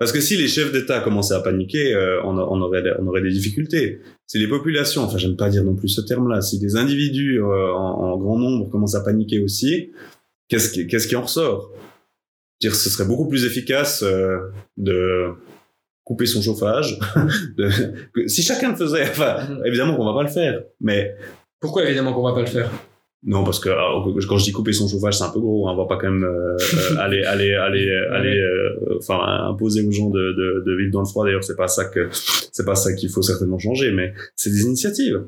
Parce que si les chefs d'État commençaient à paniquer, euh, on, a- on aurait, on aurait des difficultés. Si les populations, enfin j'aime pas dire non plus ce terme-là, si des individus euh, en, en grand nombre commencent à paniquer aussi, qu'est-ce qui, qu'est-ce qui en ressort? Dire, ce serait beaucoup plus efficace euh, de couper son chauffage. de- que- si chacun le faisait, enfin Mhm. évidemment qu'on va pas le faire, mais Pourquoi, évidemment, qu'on va pas le faire? Non, parce que alors, quand je dis couper son chauffage, c'est un peu gros. hein. On va pas quand même euh, aller, aller, aller, aller, euh, enfin imposer aux gens de, de, de vivre dans le froid. D'ailleurs, c'est pas ça que, c'est pas ça qu'il faut certainement changer. Mais c'est des initiatives.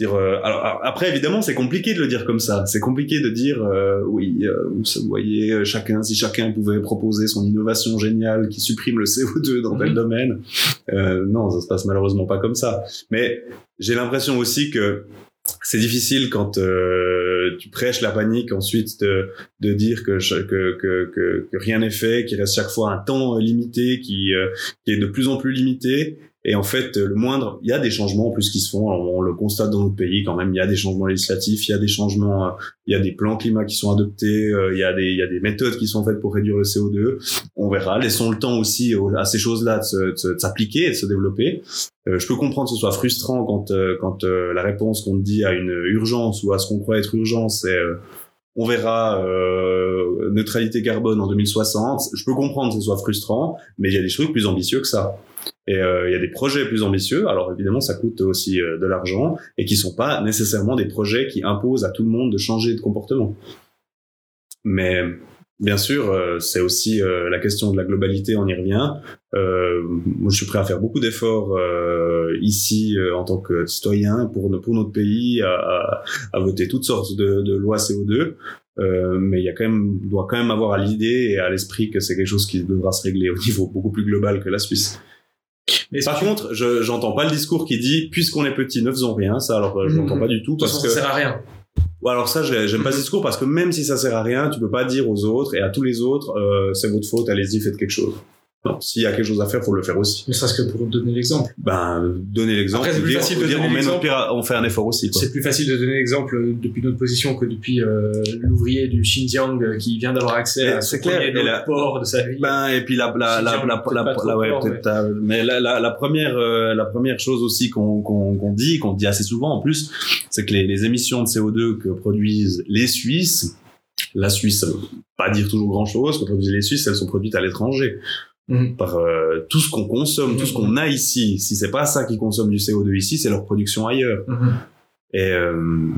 Dire, euh, alors après, évidemment, c'est compliqué de le dire comme ça. C'est compliqué de dire, euh, oui, euh, vous voyez, chacun, si chacun pouvait proposer son innovation géniale qui supprime le CO2 dans tel Mhm. domaine. Euh, non, ça se passe malheureusement pas comme ça. Mais j'ai l'impression aussi que c'est difficile quand euh, tu prêches la panique ensuite de, de dire que, que, que, que, rien n'est fait, qu'il reste chaque fois un temps euh, limité qui, euh, qui est de plus en plus limité. Et en fait, le moindre, il y a des changements en plus qui se font. On, on le constate dans notre pays quand même. Il y a des changements législatifs, il y a des changements, euh, il y a des plans climat qui sont adoptés, euh, il y a des, il y a des méthodes qui sont faites pour réduire le CO2. On verra. Laissons le temps aussi au- à ces choses-là de s'appliquer et de se développer. Euh, je peux comprendre que ce soit frustrant quand quand la réponse qu'on dit à une urgence ou à ce qu'on croit être urgence, c'est on verra neutralité carbone en 2060. Je peux comprendre que ce soit frustrant, mais il y a des trucs plus ambitieux que ça. Et euh, il y a des projets plus ambitieux. Alors évidemment, ça coûte aussi euh, de l'argent et qui sont pas nécessairement des projets qui imposent à tout le monde de changer de comportement. Mais bien sûr, euh, c'est aussi la question de la globalité. On y revient. je suis prêt à faire beaucoup d'efforts ici en tant que citoyen pour notre pays, à, voter toutes sortes de, de lois CO2. Euh, mais il y a quand même, doit quand même avoir à l'idée et à l'esprit que c'est quelque chose qui devra se régler au niveau beaucoup plus global que la Suisse. Mais Par contre, je j'entends pas le discours qui dit puisqu'on est petit, ne faisons rien. Ça, alors je n'entends mmh. pas du tout parce que ça sert à rien. Ou alors ça, j'aime pas ce discours parce que même si ça sert à rien, tu peux pas dire aux autres et à tous les autres, euh, c'est votre faute, allez-y, faites quelque chose. Non, s'il y a quelque chose à faire, faut le faire aussi. Mais serait-ce que pour donner l'exemple. Ben, donner l'exemple. Après, c'est plus facile de dire, donner l'exemple. On fait un effort aussi. C'est plus facile de donner l'exemple depuis notre position que depuis euh, l'ouvrier du Xinjiang qui vient d'avoir accès à ce clair, et la... port de sa vie. Ben, et puis la, la, la, la, la, ouais, peut-être, mais la, la, la première, euh, la première chose aussi qu'on, qu'on, qu'on dit, qu'on dit assez souvent en plus, c'est que les, les émissions de CO2 que produisent les Suisses, la Suisse, pas dire toujours grand chose, que produisent les Suisses, elles sont produites à l'étranger. Mhm. par euh, tout ce qu'on consomme, tout ce qu'on a ici. Si c'est pas ça qui consomme du CO2 ici, c'est leur production ailleurs. Mhm. Et euh,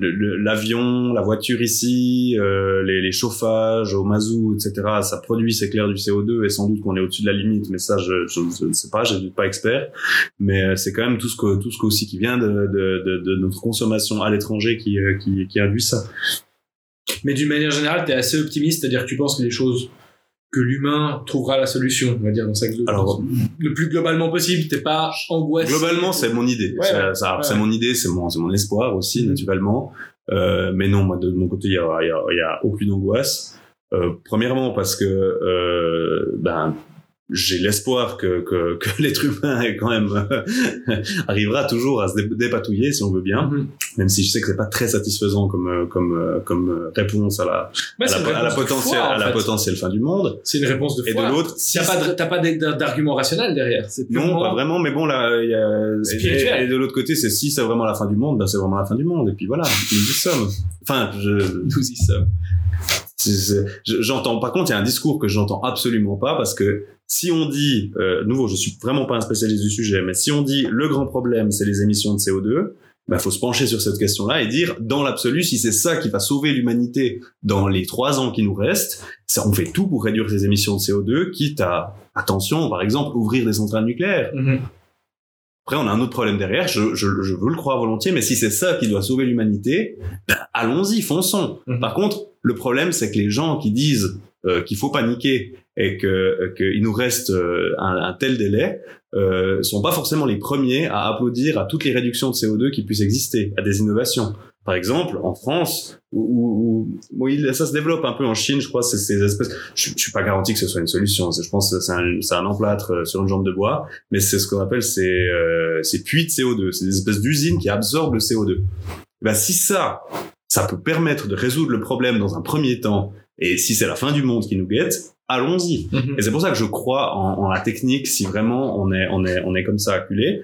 l'avion, la voiture ici, euh, les, les, chauffages au mazout, etc., ça produit, c'est clair, du CO2 et sans doute qu'on est au-dessus de la limite, mais ça, je, je, ne sais pas, je suis pas expert, mais euh, c'est quand même tout ce que tout ce que aussi qui vient de, de, de, de notre consommation à l'étranger qui, euh, qui, qui induit ça. Mais d'une manière générale, tu es assez optimiste, c'est-à-dire que tu penses que les choses que l'humain trouvera la solution, on va dire, dans sa Alors, le plus globalement possible, t'es pas angoissé. Globalement, c'est mon idée. c'est mon idée, c'est mon, mon espoir aussi, mm. naturellement. Euh, mais non, moi, de mon côté, il y a, y, a, y a aucune angoisse. Euh, premièrement, parce que, euh, ben, j'ai l'espoir que, que, que l'être humain est quand même arrivera toujours à se dépatouiller si on veut bien, mm-hmm. même si je sais que c'est pas très satisfaisant comme comme comme réponse à la à, la, potentielle à la potentielle fin du monde. C'est une réponse de foi. Et de l'autre, si t'as pas t'as pas d'argument rationnel derrière. Non, pas vraiment, mais bon là, y a spirituel. Et, de l'autre côté, c'est si c'est vraiment la fin du monde, ben c'est vraiment la fin du monde. Et puis voilà, nous y sommes. Enfin, je, nous y sommes. J'entends, par contre, il y a un discours que j'entends absolument pas parce que si on dit, euh, nouveau, je suis vraiment pas un spécialiste du sujet, mais si on dit le grand problème, c'est les émissions de CO2, il bah, faut se pencher sur cette question-là et dire, dans l'absolu, si c'est ça qui va sauver l'humanité dans les trois ans qui nous restent, ça, on fait tout pour réduire ces émissions de CO2, quitte à, attention, par exemple, ouvrir des centrales nucléaires. Mm-hmm. Après, on a un autre problème derrière, je, je, je, veux le croire volontiers, mais si c'est ça qui doit sauver l'humanité, ben, allons-y, fonçons. Mm-hmm. Par contre, le problème, c'est que les gens qui disent euh, qu'il faut paniquer et que euh, qu'il nous reste euh, un, un, tel délai euh, sont pas forcément les premiers à applaudir à toutes les réductions de CO2 qui puissent exister, à des innovations. Par exemple, en France, où, où, où ça se développe un peu en Chine, je crois, c'est ces espèces. Je, je suis pas garanti que ce soit une solution. Je pense que c'est un, un emplâtre sur une jambe de bois, mais c'est ce qu'on appelle ces, euh, ces puits de CO2. C'est des espèces d'usines qui absorbent le CO2. Ben, si ça, ça peut permettre de résoudre le problème dans un premier temps, et si c'est la fin du monde qui nous guette, allons-y. Mhm. Et c'est pour ça que je crois en, en, la technique si vraiment on est, on est, on est comme ça acculé.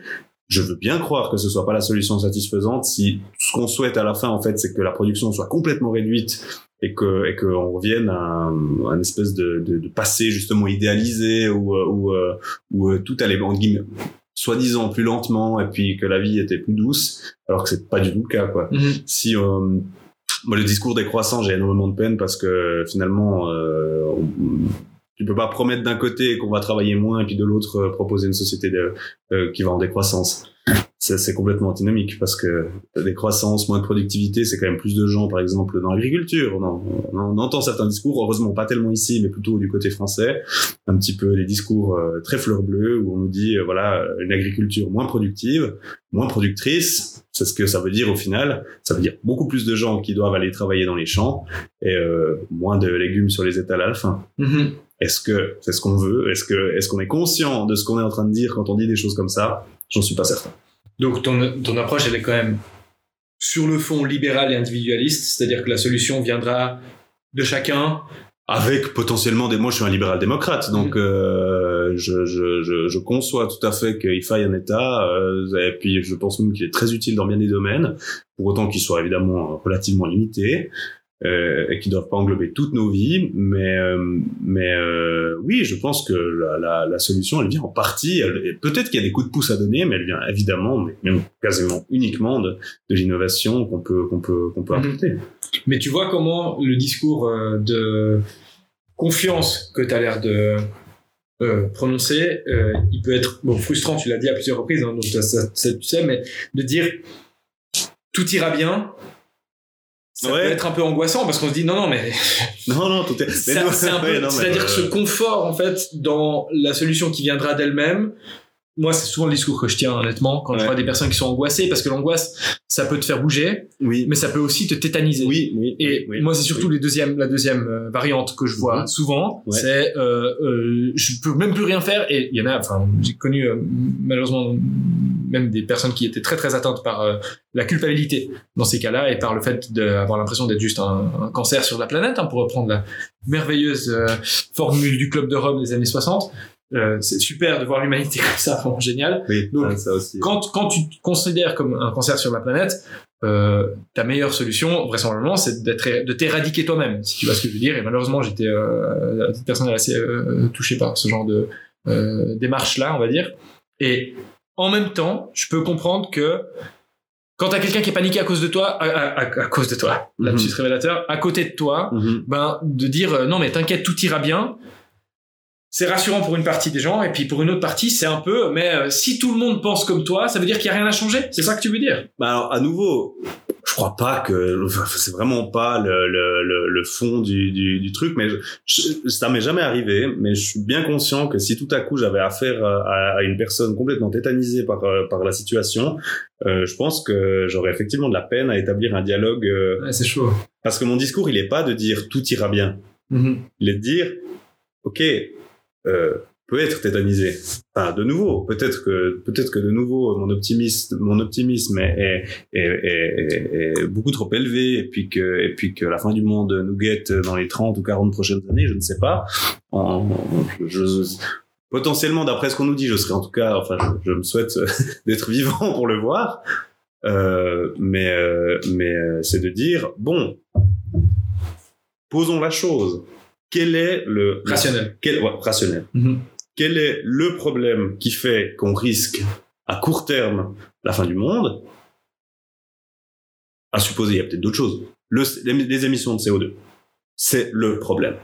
Je veux bien croire que ce soit pas la solution satisfaisante si ce qu'on souhaite à la fin, en fait, c'est que la production soit complètement réduite et que et qu'on revienne à un, espèce de, de, de, passé justement idéalisé où où, euh, où, euh, tout allait en guillemets soi-disant plus lentement et puis que la vie était plus douce alors que c'est pas du tout le cas quoi mhm. si euh, moi, le discours des croissants, j'ai énormément de peine parce que finalement, euh, tu peux pas promettre d'un côté qu'on va travailler moins et puis de l'autre euh, proposer une société euh, qui va en décroissance. C'est complètement antinomique parce que des croissances, moins de productivité, c'est quand même plus de gens, par exemple, dans l'agriculture. On, on, entend certains discours, heureusement pas tellement ici, mais plutôt du côté français, un petit peu des discours euh, très fleur bleue où on nous dit, voilà, une agriculture moins productive, moins productrice, c'est ce que ça veut dire au final. Ça veut dire beaucoup plus de gens qui doivent aller travailler dans les champs et euh, moins de légumes sur les étals à la fin. Est-ce que c'est ce qu'on veut? Est-ce que est-ce qu'on est conscient de ce qu'on est en train de dire quand on dit des choses comme ça? J'en suis pas certain. Donc ton, ton approche, elle est quand même sur le fond libéral et individualiste, c'est-à-dire que la solution viendra de chacun. Avec potentiellement des... Moi, je suis un libéral-démocrate, donc mm. euh, je, je, je, je, conçois tout à fait qu'il faille un État, euh, et puis je pense même qu'il est très utile dans bien des domaines, pour autant qu'il soit évidemment relativement limité. Euh, et qui doivent pas englober toutes nos vies, mais euh, mais euh, oui, je pense que la, la, la, solution elle vient en partie. Peut-être qu'il y a des coups de pouce à donner, mais elle vient évidemment, mais même quasiment uniquement de, de l'innovation qu'on peut qu'on peut qu'on peut Mhm. apporter. Mais tu vois comment le discours de confiance que tu as l'air de euh, prononcer, euh, il peut être bon, frustrant, tu l'as dit à plusieurs reprises, hein, donc ça, ça- ça, tu sais, mais de dire tout ira bien, ça Ouais. peut être un peu angoissant parce qu'on se dit non, non, mais Non, non, tout est. c'est un peu- ouais, mais, c'est-à-dire que ce euh, confort en fait dans la solution qui viendra d'elle-même. Moi, c'est souvent le discours que je tiens, honnêtement, quand je vois des personnes qui sont angoissées, parce que l'angoisse, ça peut te faire bouger, oui, mais ça peut aussi te tétaniser. oui, oui. Et oui, moi, c'est surtout les deuxièmes, la deuxième euh, variante que je vois Mhm. souvent. C'est, euh, euh, je peux même plus rien faire. Et il y en a, enfin, j'ai connu euh, malheureusement même des personnes qui étaient très très atteintes par euh, la culpabilité dans ces cas-là et par le fait d'avoir l'impression d'être juste un, un cancer sur la planète, hein, pour reprendre la merveilleuse euh, formule du club de Rome des années 60. Euh, c'est super de voir l'humanité comme ça, vraiment génial Oui, Donc, ça, ça aussi. quand, quand tu te considères comme un cancer sur la planète, euh, ta meilleure solution, vraisemblablement, c'est d'être, de t'éradiquer toi-même, si tu vois ce que je veux dire. Et malheureusement, j'étais euh, à titre personnel assez euh, touché par ce genre de démarche-là, on va dire. Et en même temps, je peux comprendre que quand t'as quelqu'un qui est paniqué à cause de toi, à, à- à- à cause de toi, Mhm. révélateur, à côté de toi, Mhm. ben, de dire euh, non mais t'inquiète tout ira bien c'est rassurant pour une partie des gens et puis pour une autre partie c'est un peu mais euh, si tout le monde pense comme toi ça veut dire qu'il y a rien à changer? C'est ça que tu veux dire? Bah alors, à nouveau, je crois pas que enfin, c'est vraiment pas le, le, le, le fond du, du, du truc, mais je, je- ça m'est jamais arrivé. Mais je suis bien conscient que si tout à coup j'avais affaire à, à une personne complètement tétanisée par euh, par la situation, euh, je pense que j'aurais effectivement de la peine à établir un dialogue euh, ouais, c'est chaud parce que mon discours il est pas de dire tout ira bien, il est de dire ok. Euh, peut être tétanisé. Enfin, de nouveau, peut-être que peut-être que de nouveau mon optimisme mon optimisme est, beaucoup trop élevé et puis que et puis que la fin du monde nous guette dans les 30 ou 40 prochaines années, je ne sais pas. Potentiellement d'après ce qu'on nous dit, je serais en tout cas enfin je, me souhaite d'être vivant pour le voir. Euh, mais euh, mais c'est de dire bon posons la chose. Quel est le rationnel quel, ouais, rationnel quel est le problème qui fait qu'on risque à court terme la fin du monde? À supposer, il y a peut-être d'autres choses. Le- les, les émissions de CO2, c'est le problème.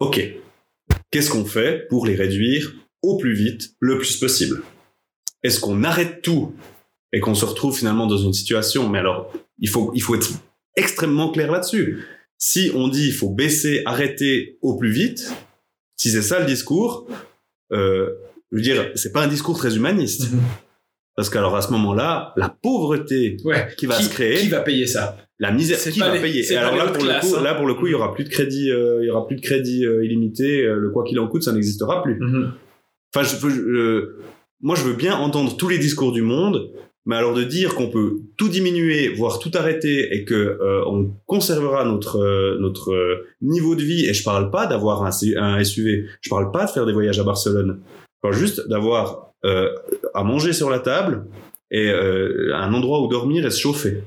Ok. Qu'est-ce qu'on fait pour les réduire au plus vite, le plus possible? Est-ce qu'on arrête tout et qu'on se retrouve finalement dans une situation? Mais alors, il faut, il faut être extrêmement clair là-dessus. Si on dit il faut baisser, arrêter au plus vite, si c'est ça le discours, euh, je veux dire, c'est pas un discours très humaniste. Parce qu'alors à ce moment-là, la pauvreté ouais qui va se créer, qui va payer ça? la misère qui va les- payer. Et alors là pour, le coup, hein. là pour le coup, il y aura plus de crédit, euh, il y aura plus de crédit euh, illimité. euh, le quoi qu'il en coûte, ça n'existera plus. Enfin, je, je- euh, moi, je veux bien entendre tous les discours du monde, mais alors de dire qu'on peut tout diminuer, voire tout arrêter, et que euh, on conservera notre euh, notre euh, niveau de vie. Et je parle pas d'avoir un, SUV. Je parle pas de faire des voyages à Barcelone. Je parle juste d'avoir euh, à manger sur la table et euh, un endroit où dormir et se chauffer.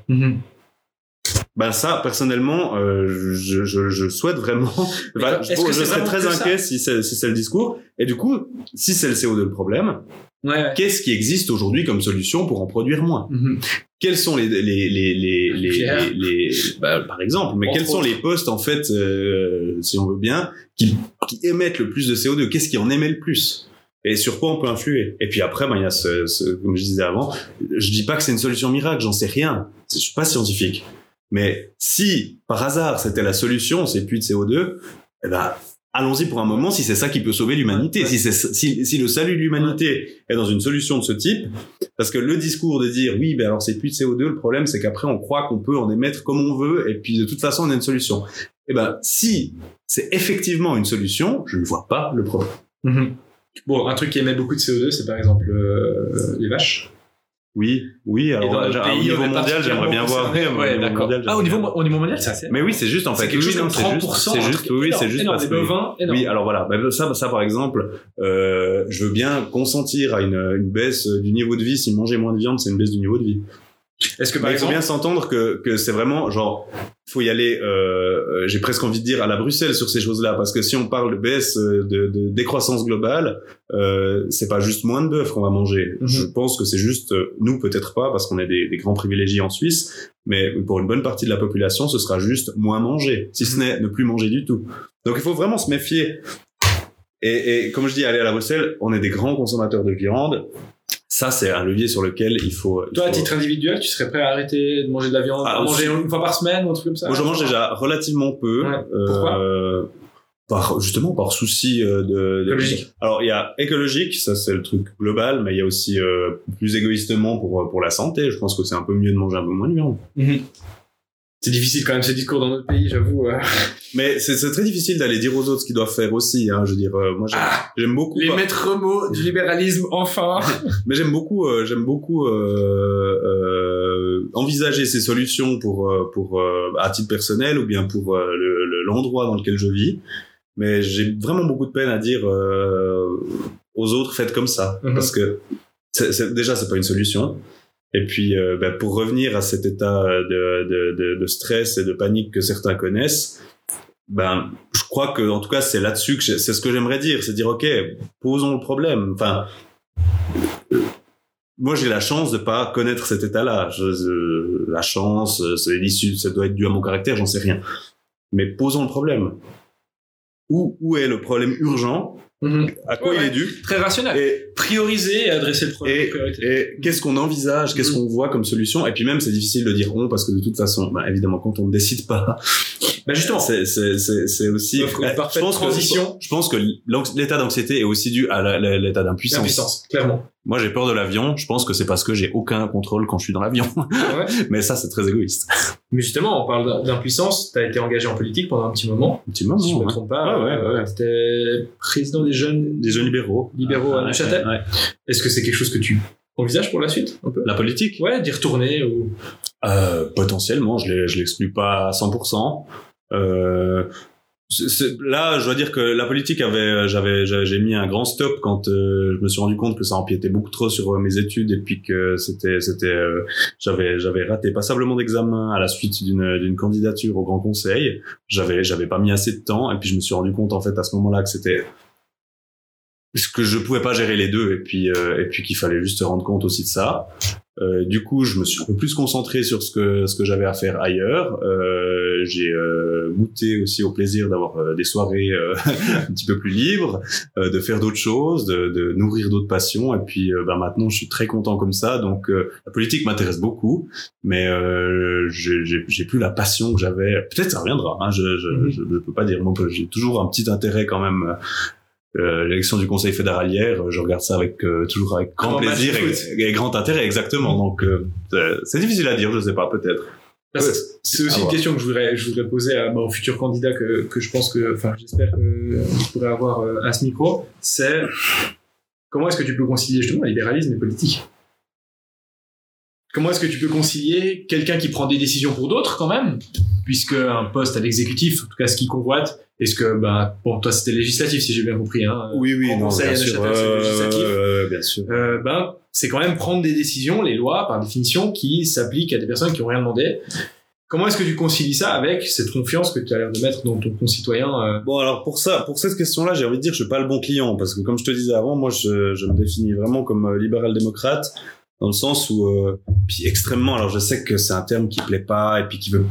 Ben ça, personnellement, euh, je, je, je souhaite vraiment. Ben, je serais très inquiet si c'est si c'est le discours. Et du coup, si c'est le CO2 le problème, ouais qu'est-ce qui existe aujourd'hui comme solution pour en produire moins? Mhm. Quels sont les les les les les, les, ben, par exemple, mais quels sont autres. les postes en fait, euh, si on veut bien, qui qui émettent le plus de CO2 Qu'est-ce qui en émet le plus? Et sur quoi on peut influer? Et puis après, ben, il y a ce, ce, comme je disais avant, je dis pas que c'est une solution miracle, j'en sais rien. Je suis pas scientifique. Mais si, par hasard, c'était la solution, ces puits de CO2, eh ben, allons-y pour un moment si c'est ça qui peut sauver l'humanité. Si, c'est, si, si le salut de l'humanité est dans une solution de ce type, parce que le discours de dire, oui, ben alors ces puits de CO2, le problème, c'est qu'après, on croit qu'on peut en émettre comme on veut, et puis de toute façon, on a une solution. Eh ben, si c'est effectivement une solution, je ne vois pas le problème. Mhm. Bon, un truc qui émet beaucoup de CO2, c'est par exemple euh, les vaches. Oui, oui, dans alors, notre à- pays, au niveau mondial, j'aimerais bien voir. Ouais, d'accord. Ah, au niveau, au niveau mondial, c'est assez. Mais oui, c'est juste en fait. quelque oui, chose non, comme c'est juste- 30%. C'est juste, oui, c'est juste énorme, parce que-. Oui, alors voilà, Ben, ça, ça par exemple, euh, je veux bien consentir à une, une baisse du niveau de vie. Si manger moins de viande, c'est une baisse du niveau de vie. Est-ce que par Mais faut bien s'entendre que, que c'est vraiment genre faut y aller euh, j'ai presque envie de dire à la Bruxelles sur ces choses-là parce que si on parle de baisse euh, de, de décroissance globale euh, c'est pas juste moins de bœuf qu'on va manger Mhm. je pense que c'est juste euh, nous peut-être pas parce qu'on est des, des grands privilégiés en Suisse mais pour une bonne partie de la population ce sera juste moins manger si ce Mhm. n'est ne plus manger du tout donc il faut vraiment se méfier et, et comme je dis aller à la Bruxelles on est des grands consommateurs de viande ça c'est un levier sur lequel il faut il toi, à titre individuel, tu serais prêt à arrêter de manger de la viande, Ah, à manger une fois par semaine ou un truc comme ça Moi, je mange déjà relativement peu. Ouais. Pourquoi? euh, par justement par souci euh, de, de- Écologique. Alors il y a écologique, ça c'est le truc global, mais il y a aussi euh, plus égoïstement pour pour la santé. Je pense que c'est un peu mieux de manger un peu moins de viande. Mhm. C'est difficile quand même ce discours dans notre pays, j'avoue. euh. Mais c'est très difficile d'aller dire aux autres ce qu'ils doivent faire aussi. Hein, je veux dire, euh, moi j'aime Ah, j'aime beaucoup. les pas- maîtres mots du libéralisme, enfin. Mais j'aime beaucoup, euh, j'aime beaucoup euh, euh, envisager ces solutions pour pour à titre personnel ou bien pour le- le- l'endroit dans lequel je vis. Mais j'ai vraiment beaucoup de peine à dire aux autres faites comme ça Mhm. parce que c'est, c'est- déjà c'est pas une solution. Et puis euh, ben, pour revenir à cet état de, de, de, de stress et de panique que certains connaissent, ben je crois que en tout cas c'est là-dessus que c'est ce que j'aimerais dire, c'est dire ok posons le problème. Enfin moi j'ai la chance de pas connaître cet état-là. La chance, euh, c'est l'issue, ça doit être dû à mon caractère, j'en sais rien. Mais posons le problème. Où, où est le problème urgent Mhm. À quoi Ouais, il est dû Très rationnel. Et Prioriser et adresser le problème. et, priorité. et qu'est-ce qu'on envisage, qu'est-ce Mhm. qu'on voit comme solution? Et puis même, c'est difficile de dire on parce que de toute façon, bah, évidemment, quand on ne décide pas, Bah justement, c'est c'est c'est c'est aussi. Je pense que- transition. je pense que l'état d'anxiété est aussi dû à l'état d'impuissance. l'impuissance, clairement. Moi, j'ai peur de l'avion. Je pense que c'est parce que j'ai aucun contrôle quand je suis dans l'avion. Ouais. Mais ça, c'est très égoïste. Mais justement, on parle d'impuissance. Tu as été engagé en politique pendant un petit moment. Un petit moment. si je me trompe pas. Ouais, ouais, étais président des jeunes, Des jeunes libéraux. libéraux à Ouais, Neuchâtel. Est-ce que c'est quelque chose que tu envisages pour la suite un peu? La politique? Ouais, d'y retourner ou. Euh, potentiellement, je l'exclus pas à 100%. Euh, c'est- c'est- là, je dois dire que la politique avait, j'avais, j'ai mis un grand stop quand euh, je me suis rendu compte que ça empiétait beaucoup trop sur euh, mes études et puis que c'était, c'était, euh, j'avais, j'avais raté passablement d'examen à la suite d'une, d'une candidature au Grand Conseil. J'avais, j'avais pas mis assez de temps et puis je me suis rendu compte en fait à ce moment-là que c'était que je pouvais pas gérer les deux et puis euh, et puis qu'il fallait juste se rendre compte aussi de ça. Euh, du coup, je me suis un peu plus concentré sur ce que ce que j'avais à faire ailleurs. Euh, j'ai euh, goûté aussi au plaisir d'avoir euh, des soirées euh, un petit peu plus libres, euh, de faire d'autres choses, de, de nourrir d'autres passions. Et puis, ben maintenant, je suis très content comme ça. Donc, euh, la politique m'intéresse beaucoup, mais euh, j'ai plus la passion que j'avais. Peut-être ça reviendra. Hein, je, je, Mhm. je, je peux pas dire. Moi, j'ai toujours un petit intérêt quand même. Euh, l'élection du Conseil fédéral hier, euh, je regarde ça avec euh, toujours avec grand plaisir et, et grand intérêt, exactement. Donc euh, euh, c'est difficile à dire, je sais pas, peut-être. Bah, c'est- aussi une question que je voudrais, je voudrais poser à mon futur candidat que, que je pense que, enfin, j'espère que je pourrais avoir à ce micro. C'est comment est-ce que tu peux concilier justement libéralisme et politique? Comment est-ce que tu peux concilier quelqu'un qui prend des décisions pour d'autres quand même, puisque un poste à l'exécutif, en tout cas ce qui convoite, est-ce que, bah, bon, toi c'était législatif si j'ai bien compris, hein. Oui, oui, Grand non, Conseil bien à sûr, euh, législatif. euh, bien sûr. Euh, ben, c'est quand même prendre des décisions, les lois, par définition, qui s'appliquent à des personnes qui ont rien demandé. Comment est-ce que tu concilies ça avec cette confiance que tu as l'air de mettre dans ton concitoyen euh, Bon, alors pour ça, pour cette question-là, j'ai envie de dire que je suis pas le bon client parce que comme je te disais avant, moi, je, je me définis vraiment comme euh, libéral-démocrate dans le sens où, euh, puis extrêmement. Alors, je sais que c'est un terme qui plaît pas et puis qui veut.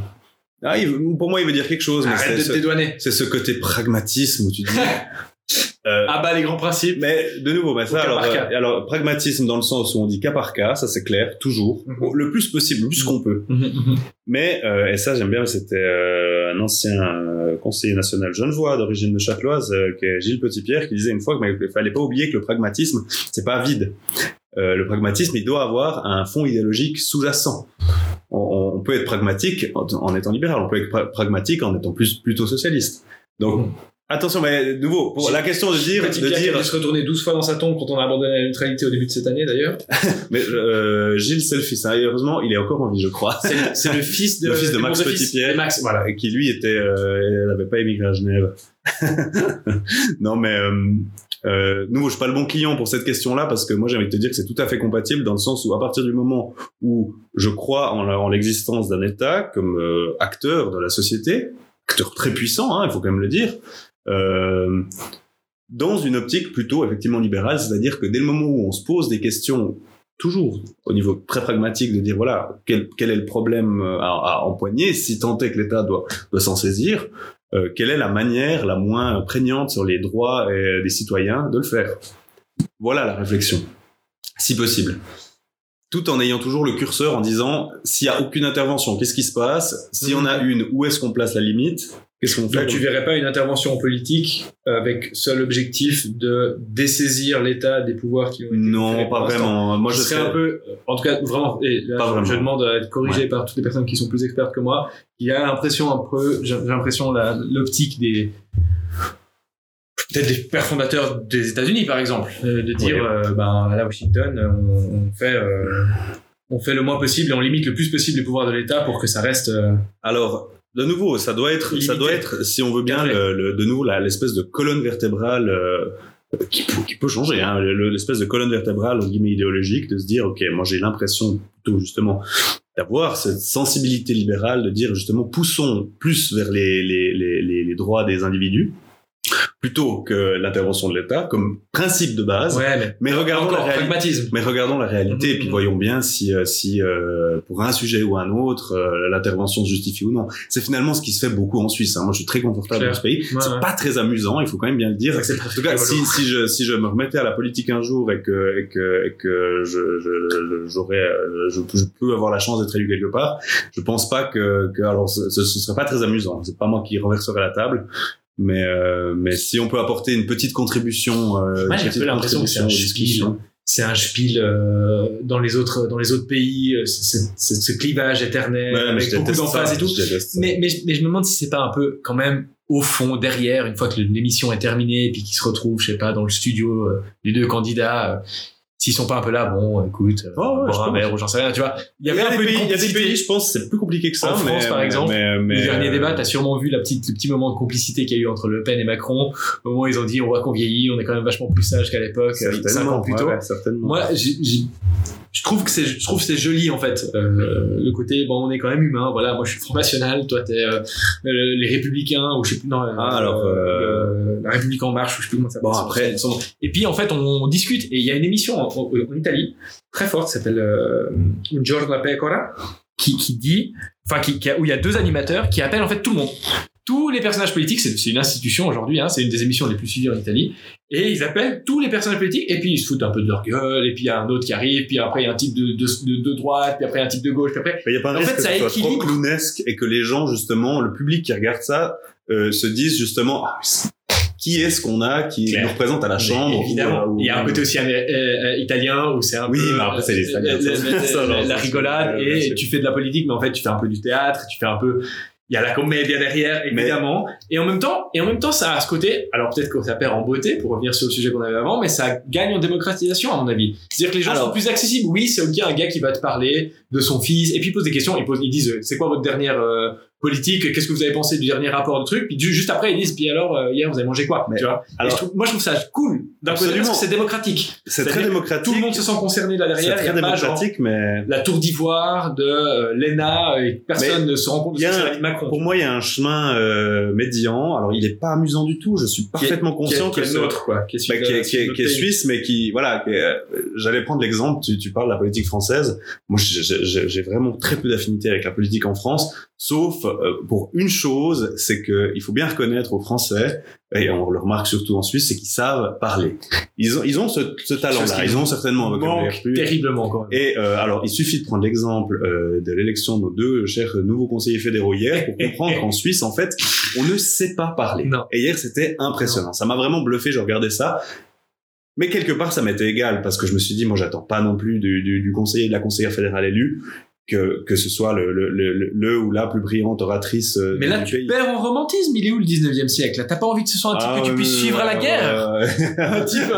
Ah, il pour moi, il veut dire quelque chose, mais Arrête de c'est te ce, dédouaner. c'est ce côté pragmatisme où tu dis. euh, Ah bah les grands principes. Mais de nouveau, bah, ça, alors, euh, alors pragmatisme dans le sens où on dit cas par cas, ça c'est clair, toujours, Mhm. Le plus possible, le plus qu'on peut. Mhm, mhm. Mais euh, et ça j'aime bien, c'était un ancien conseiller national genevois d'origine de Châteloise, qui est Gilles Petitpierre, qui disait une fois qu'il fallait pas oublier que le pragmatisme c'est pas vide. Euh, le pragmatisme, il doit avoir un fond idéologique sous-jacent. On, peut être pragmatique en, en étant libéral, on peut être pra- pragmatique en étant plus plutôt socialiste. Donc Mhm. attention, mais de nouveau pour la question de dire, de dire se retourner 12 fois dans sa tombe quand on a abandonné la neutralité au début de cette année d'ailleurs. Mais euh, Gilles, c'est le fils. heureusement, il est encore en vie, je crois. C'est le- fils de, Le fils de Max Petitpierre. de Max, voilà. Qui lui était, euh, il n'avait pas émigré à Genève. non, mais euh, Euh, nous, je suis pas le bon client pour cette question-là parce que moi, j'ai envie de te dire que c'est tout à fait compatible dans le sens où à partir du moment où je crois en, l'existence d'un État comme euh, acteur de la société, acteur très puissant, hein, il faut quand même le dire, euh, dans une optique plutôt effectivement libérale, c'est-à-dire que dès le moment où on se pose des questions toujours au niveau très pragmatique de dire voilà quel, est le problème euh, à, empoigner si tant est que l'État doit s'en saisir euh, quelle est la manière la moins prégnante sur les droits euh, des citoyens de le faire? Voilà la réflexion si possible. Tout en ayant toujours le curseur en disant s'il y a aucune intervention qu'est-ce qui se passe? Si on a une où est-ce qu'on place la limite? Qu'est-ce qu'on fait Donc tu verrais pas une intervention politique avec seul objectif de dessaisir l'État des pouvoirs qui ont été non pas vraiment moi je serais un peu, en tout cas vraiment, et là, Pas je- vraiment. je demande à être corrigé par toutes les personnes qui sont plus expertes que moi. Il y a l'impression un peu, j'ai l'impression l'optique des peut-être des pères fondateurs des États-Unis par exemple, euh, de dire Ouais. euh, ben là Washington on, on fait euh, on fait le moins possible et on limite le plus possible les pouvoirs de l'État pour que ça reste euh, Alors, de nouveau, ça doit être, ça doit être, si on veut bien, le, le- de nouveau, l'espèce de colonne vertébrale euh, qui, peut, qui peut changer, hein, le- l'espèce de colonne vertébrale entre guillemets idéologique, de se dire, ok, moi j'ai l'impression plutôt justement d'avoir cette sensibilité libérale, de dire justement, poussons plus vers les, les, les droits des individus plutôt que l'intervention de l'État comme principe de base. ouais mais Mais regardons la encore pragmatisme. Mais regardons la réalité Mhm. et puis voyons bien si, euh, si euh, pour un sujet ou un autre, euh, l'intervention se justifie ou non. C'est finalement ce qui se fait beaucoup en Suisse. hein. Moi, je suis très confortable dans ce pays. Ouais, c'est ouais. pas très amusant, il faut quand même bien le dire. En tout cas, si, si, je, si je me remettais à la politique un jour et que, et que, et que je, je, j'aurais, euh, je, je peux avoir la chance d'être élu quelque part, je pense pas que, que alors, ce, ce ce serait pas très amusant. C'est pas moi qui renverserai la table. Mais, euh, mais si on peut apporter une petite contribution, euh, j'ai un peu l'impression que c'est un discussions. c'est un spiel euh, dans les autres dans les autres pays euh, c'est ce clivage éternel Ouais, avec beaucoup d'emphase et tout. mais, mais mais je me demande si c'est pas un peu quand même au fond derrière une fois que l'émission est terminée et puis qu'ils se retrouvent je sais pas dans le studio euh, les deux candidats euh, s'ils sont pas un peu là bon écoute Oh, ouais, un verre ou j'en sais rien tu vois il y avait a un des peu pays, une il y a des complicité. pays, je pense, c'est plus compliqué que ça. En mais, France, par exemple, mais, mais, le dernier euh, débat, t'as sûrement vu la petite, le petit moment de complicité qu'il y a eu entre Le Pen et Macron. Au moment où ils ont dit, on voit qu'on vieillit, on est quand même vachement plus sage qu'à l'époque, cinq ans plus tôt. ouais, certainement. Moi, j'ai- je trouve que c'est, je trouve c'est joli en fait. Euh, le côté, bon, on est quand même humain. Voilà, moi je suis Front National, toi t'es euh, euh, les Républicains ou je sais plus. Non, euh, Ah, alors, euh, la République en marche ou je sais plus comment ça Bon, après- Son- son- Et puis en fait, on, on discute et il y a une émission en, en- en Italie très forte, qui s'appelle euh, Un giorno da pecora, qui, qui dit, enfin, qui, qui a- où il y a deux animateurs qui appellent en fait tout le monde. Tous les personnages politiques, c'est une institution aujourd'hui, hein, c'est une des émissions les plus suivies en Italie, et ils appellent tous les personnages politiques, et puis ils se foutent un peu de leur gueule, et puis il y a un autre qui arrive, puis après il y a un type de, de, de, de droite, puis après un type de gauche, puis après. Il n'y a pas un En risque fait, que ça soit trop clownesque et que les gens, justement, le public qui regarde ça, euh, se disent justement, ah, qui est-ce qu'on a qui Claire. nous représente à la chambre Évidemment. ou, euh, ou- Il y a un côté aussi euh, italien où c'est un Oui, peu mais après, c'est les Italiens, la- la- la- la rigolade et tu fais de la politique, mais en fait tu fais un peu du théâtre, tu fais un peu il y a la comédie derrière Mais- évidemment. Et en même temps et en même temps ça a ce côté alors peut-être que ça perd en beauté pour revenir sur le sujet qu'on avait avant mais ça gagne en démocratisation à mon avis. C'est-à-dire que les gens Alors- sont plus accessibles. Oui c'est ok un gars qui va te parler de son fils et puis il pose des questions ils, posent, ils disent euh, c'est quoi votre dernière euh, politique qu'est-ce que vous avez pensé du dernier rapport de truc? Puis ju- juste après ils disent puis alors euh, hier vous avez mangé quoi? Mais- tu vois? Alors- je trouve- moi je trouve ça cool d'un côté parce que c'est démocratique C'est très que démocratique. tout le monde se sent concerné là C'est derrière y très genre démocratique, mais la tour d'ivoire de euh, l'ENA et personne ne se rend compte de ce que c'est Macron pour moi, il y a un chemin euh, médian. Alors, il est pas amusant du tout. Je suis parfaitement conscient qui est, qui nôtre quoi qui est, bah, qui, est, qui, est, qui est notre suisse, mais qui, voilà, euh, j'allais prendre l'exemple, tu, tu parles de la politique française. Moi, j'ai vraiment très peu d'affinité avec la politique en France, sauf euh, pour une chose, c'est que il faut bien reconnaître aux Français, et on le remarque surtout en Suisse, c'est qu'ils savent parler. Ils ont, ils ont ce, talent-là. Ils ont certainement un vocabulaire plus. terriblement quand même Et euh, alors, il suffit de prendre l'exemple euh, de l'élection de nos deux chers nouveaux conseillers fédéraux hier pour comprendre qu'en Suisse, en fait, on ne sait pas parler. Non. Et hier, c'était impressionnant. Ça m'a vraiment bluffé. Je regardais ça. Mais quelque part, ça m'était égal parce que je me suis dit, moi, j'attends pas non plus du, du, du conseiller, de la conseillère fédérale élue que, que ce soit le, le, le, le ou la plus brillante oratrice euh, mais là tu pays. perds en romantisme il est où le 19e siècle? T'as pas envie que ce soit un type Ah, que tu puisses suivre à la guerre? euh, un type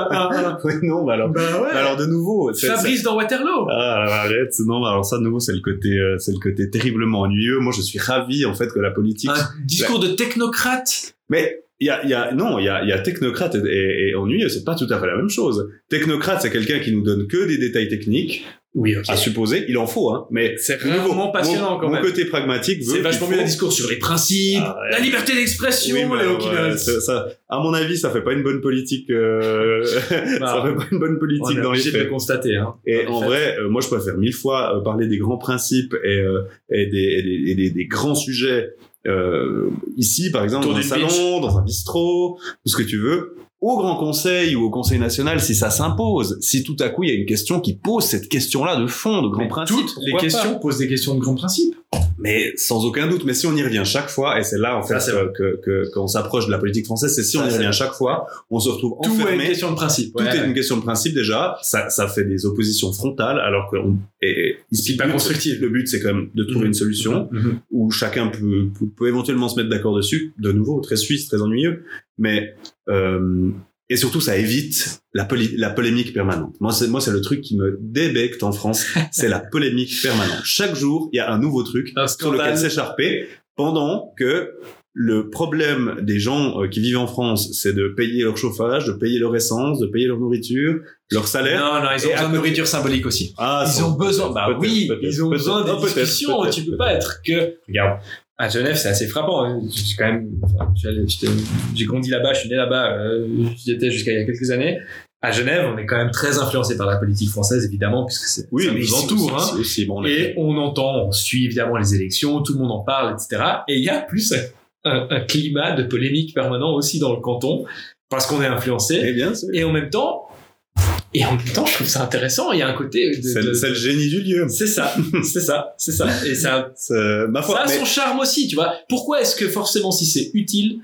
oui, non, mais alors, bah ouais alors de nouveau, Fabrice dans Waterloo Ah, arrête. Non, alors ça, de nouveau, c'est le côté, euh, c'est le côté terriblement ennuyeux. Moi, je suis ravi, en fait, que la politique. un discours de technocrate? Mais il y a, il y a, non, il y a, y a technocrate et, et ennuyeux, c'est pas tout à fait la même chose. Technocrate, c'est quelqu'un qui nous donne que des détails techniques, Oui, ok. à supposer, il en faut, hein, mais C'est vraiment passionnant mon, quand mon même. côté pragmatique veut C'est vachement qu'il mieux un faut- discours sur les principes, Ah ouais. la liberté d'expression, Oui, Hawkins. ouais, ça, ça- à mon avis, ça fait pas une bonne politique. euh, ça Bah, fait pas une bonne On politique dans les obligé de le faits. constater. Hein. Et en faits. vrai, euh, moi, je préfère mille fois euh, parler des grands principes et, euh, et, des, et des, et des- des grands sujets euh, ici, par exemple, dans un salon, dans un bistrot, tout ce que tu veux, au Grand Conseil ou au Conseil national, si ça s'impose, si tout à coup il y a une question qui pose cette question-là de fond, de grands Mais principes, toutes les pas questions posent des questions de grands principes. Mais sans aucun doute. Mais si on y revient chaque fois, et c'est là en fait Ça, euh, que que qu'on s'approche de la politique française, c'est si Ça, on y revient chaque fois, on se retrouve Tout est une enfermé. question de principe. Tout ouais. est une question de principe déjà. Ça, ça fait des oppositions frontales, alors que on, et, et pas constructif. Le but, c'est quand même de trouver Mhm. une solution Mhm. où chacun peut, peut, peut éventuellement se mettre d'accord dessus. De nouveau, très suisse, très ennuyeux, mais euh, et surtout, ça évite la, poli- la polémique permanente. Moi, c'est moi, c'est le truc qui me débecte en France, c'est la polémique permanente. Chaque jour, il y a un nouveau truc Un sur lequel s'écharper, pendant que le problème des gens euh, qui vivent en France, c'est de payer leur chauffage, de payer leur essence, de payer leur nourriture, leur salaire. Non, non, ils ont besoin de nourriture symbolique aussi. Ah, Ils sans- ont besoin, bah oui, ils ont besoin discussions. peut-être, Tu peux pas être que. Regarde, à Genève, c'est assez frappant. hein. Suis quand même. J'ai grandi là-bas, je suis né là-bas. euh, J'y étais jusqu'à il y a quelques années. À Genève, on est quand même très influencé par la politique française, évidemment, puisque c'est Oui, ça mais nous entoure. hein. aussi, bon, Et on entend, on suit évidemment les élections, tout le monde en parle, etc. Et il y a plus un, climat de polémique permanent aussi dans le canton, parce qu'on est influencé. Eh bien, Et en même temps, et en même temps, je trouve ça intéressant. Il y a un côté de, c'est de- le- génie du lieu. c'est ça, c'est ça, c'est ça. Et ça, C'est- Ma foi, ça a mais- son charme aussi, tu vois. Pourquoi est-ce que forcément, si c'est utile,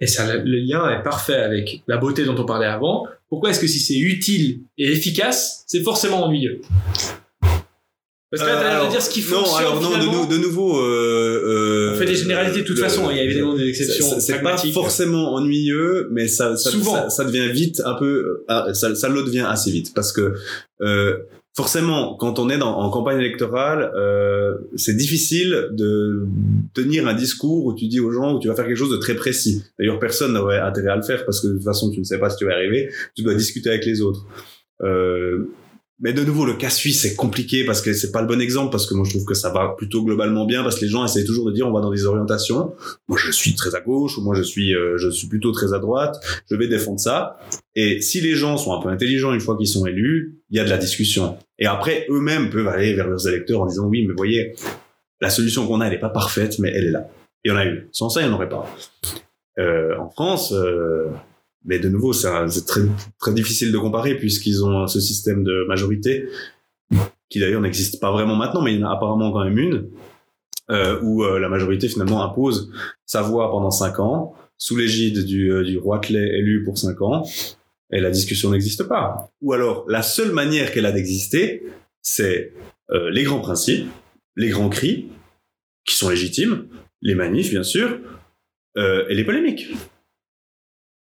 et ça, le, le lien est parfait avec la beauté dont on parlait avant, pourquoi est-ce que si c'est utile et efficace, c'est forcément ennuyeux? Parce que là, Euh, t'as l'air de dire ce qui non, fonctionne alors non, de, finalement. nou- de nouveau. Euh, euh, On fait des généralités de toute le- façon, il y a évidemment des exceptions c'est- pas forcément ennuyeux, mais ça, ça, Souvent. ça, ça devient vite un peu, ah, ça, ça le devient assez vite parce que euh, forcément, quand on est dans, en campagne électorale, euh, c'est difficile de tenir un discours où tu dis aux gens où tu vas faire quelque chose de très précis. D'ailleurs, personne n'aurait intérêt à le faire parce que de toute façon, tu ne sais pas si tu vas arriver. Tu dois discuter avec les autres. Euh, mais de nouveau, le cas suisse, c'est compliqué parce que c'est pas le bon exemple parce que moi, je trouve que ça va plutôt globalement bien parce que les gens essayent toujours de dire on va dans des orientations. Moi, je suis très à gauche ou moi, je suis, euh, je suis plutôt très à droite. Je vais défendre ça. Et si les gens sont un peu intelligents une fois qu'ils sont élus, il y a de la discussion. Et après, eux-mêmes peuvent aller vers leurs électeurs en disant oui, mais voyez, la solution qu'on a, elle est pas parfaite, mais elle est là. Il y en a eu. Sans ça, il n'y en aurait pas. Euh, en France, euh, mais de nouveau, c'est très, difficile de comparer puisqu'ils ont ce système de majorité qui d'ailleurs n'existe pas vraiment maintenant, mais il y en a apparemment quand même une euh, où euh, la majorité finalement impose sa voix pendant cinq ans sous l'égide du, euh, Roitelet élu pour cinq ans et la discussion n'existe pas. Ou alors la seule manière qu'elle a d'exister, c'est euh, les grands principes, les grands cris qui sont légitimes, les manifs bien sûr, et les polémiques.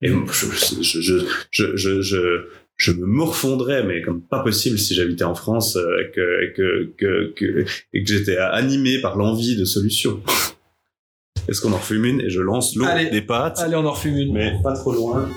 Et je, je, je, je, je, me morfondrais, mais comme pas possible si j'habitais en France euh, et que, que, que, que, et que j'étais animé par l'envie de solutions. Est-ce qu'on en refume une? Et je lance l'eau des pâtes Allez, on en refume une. Mais pas trop loin.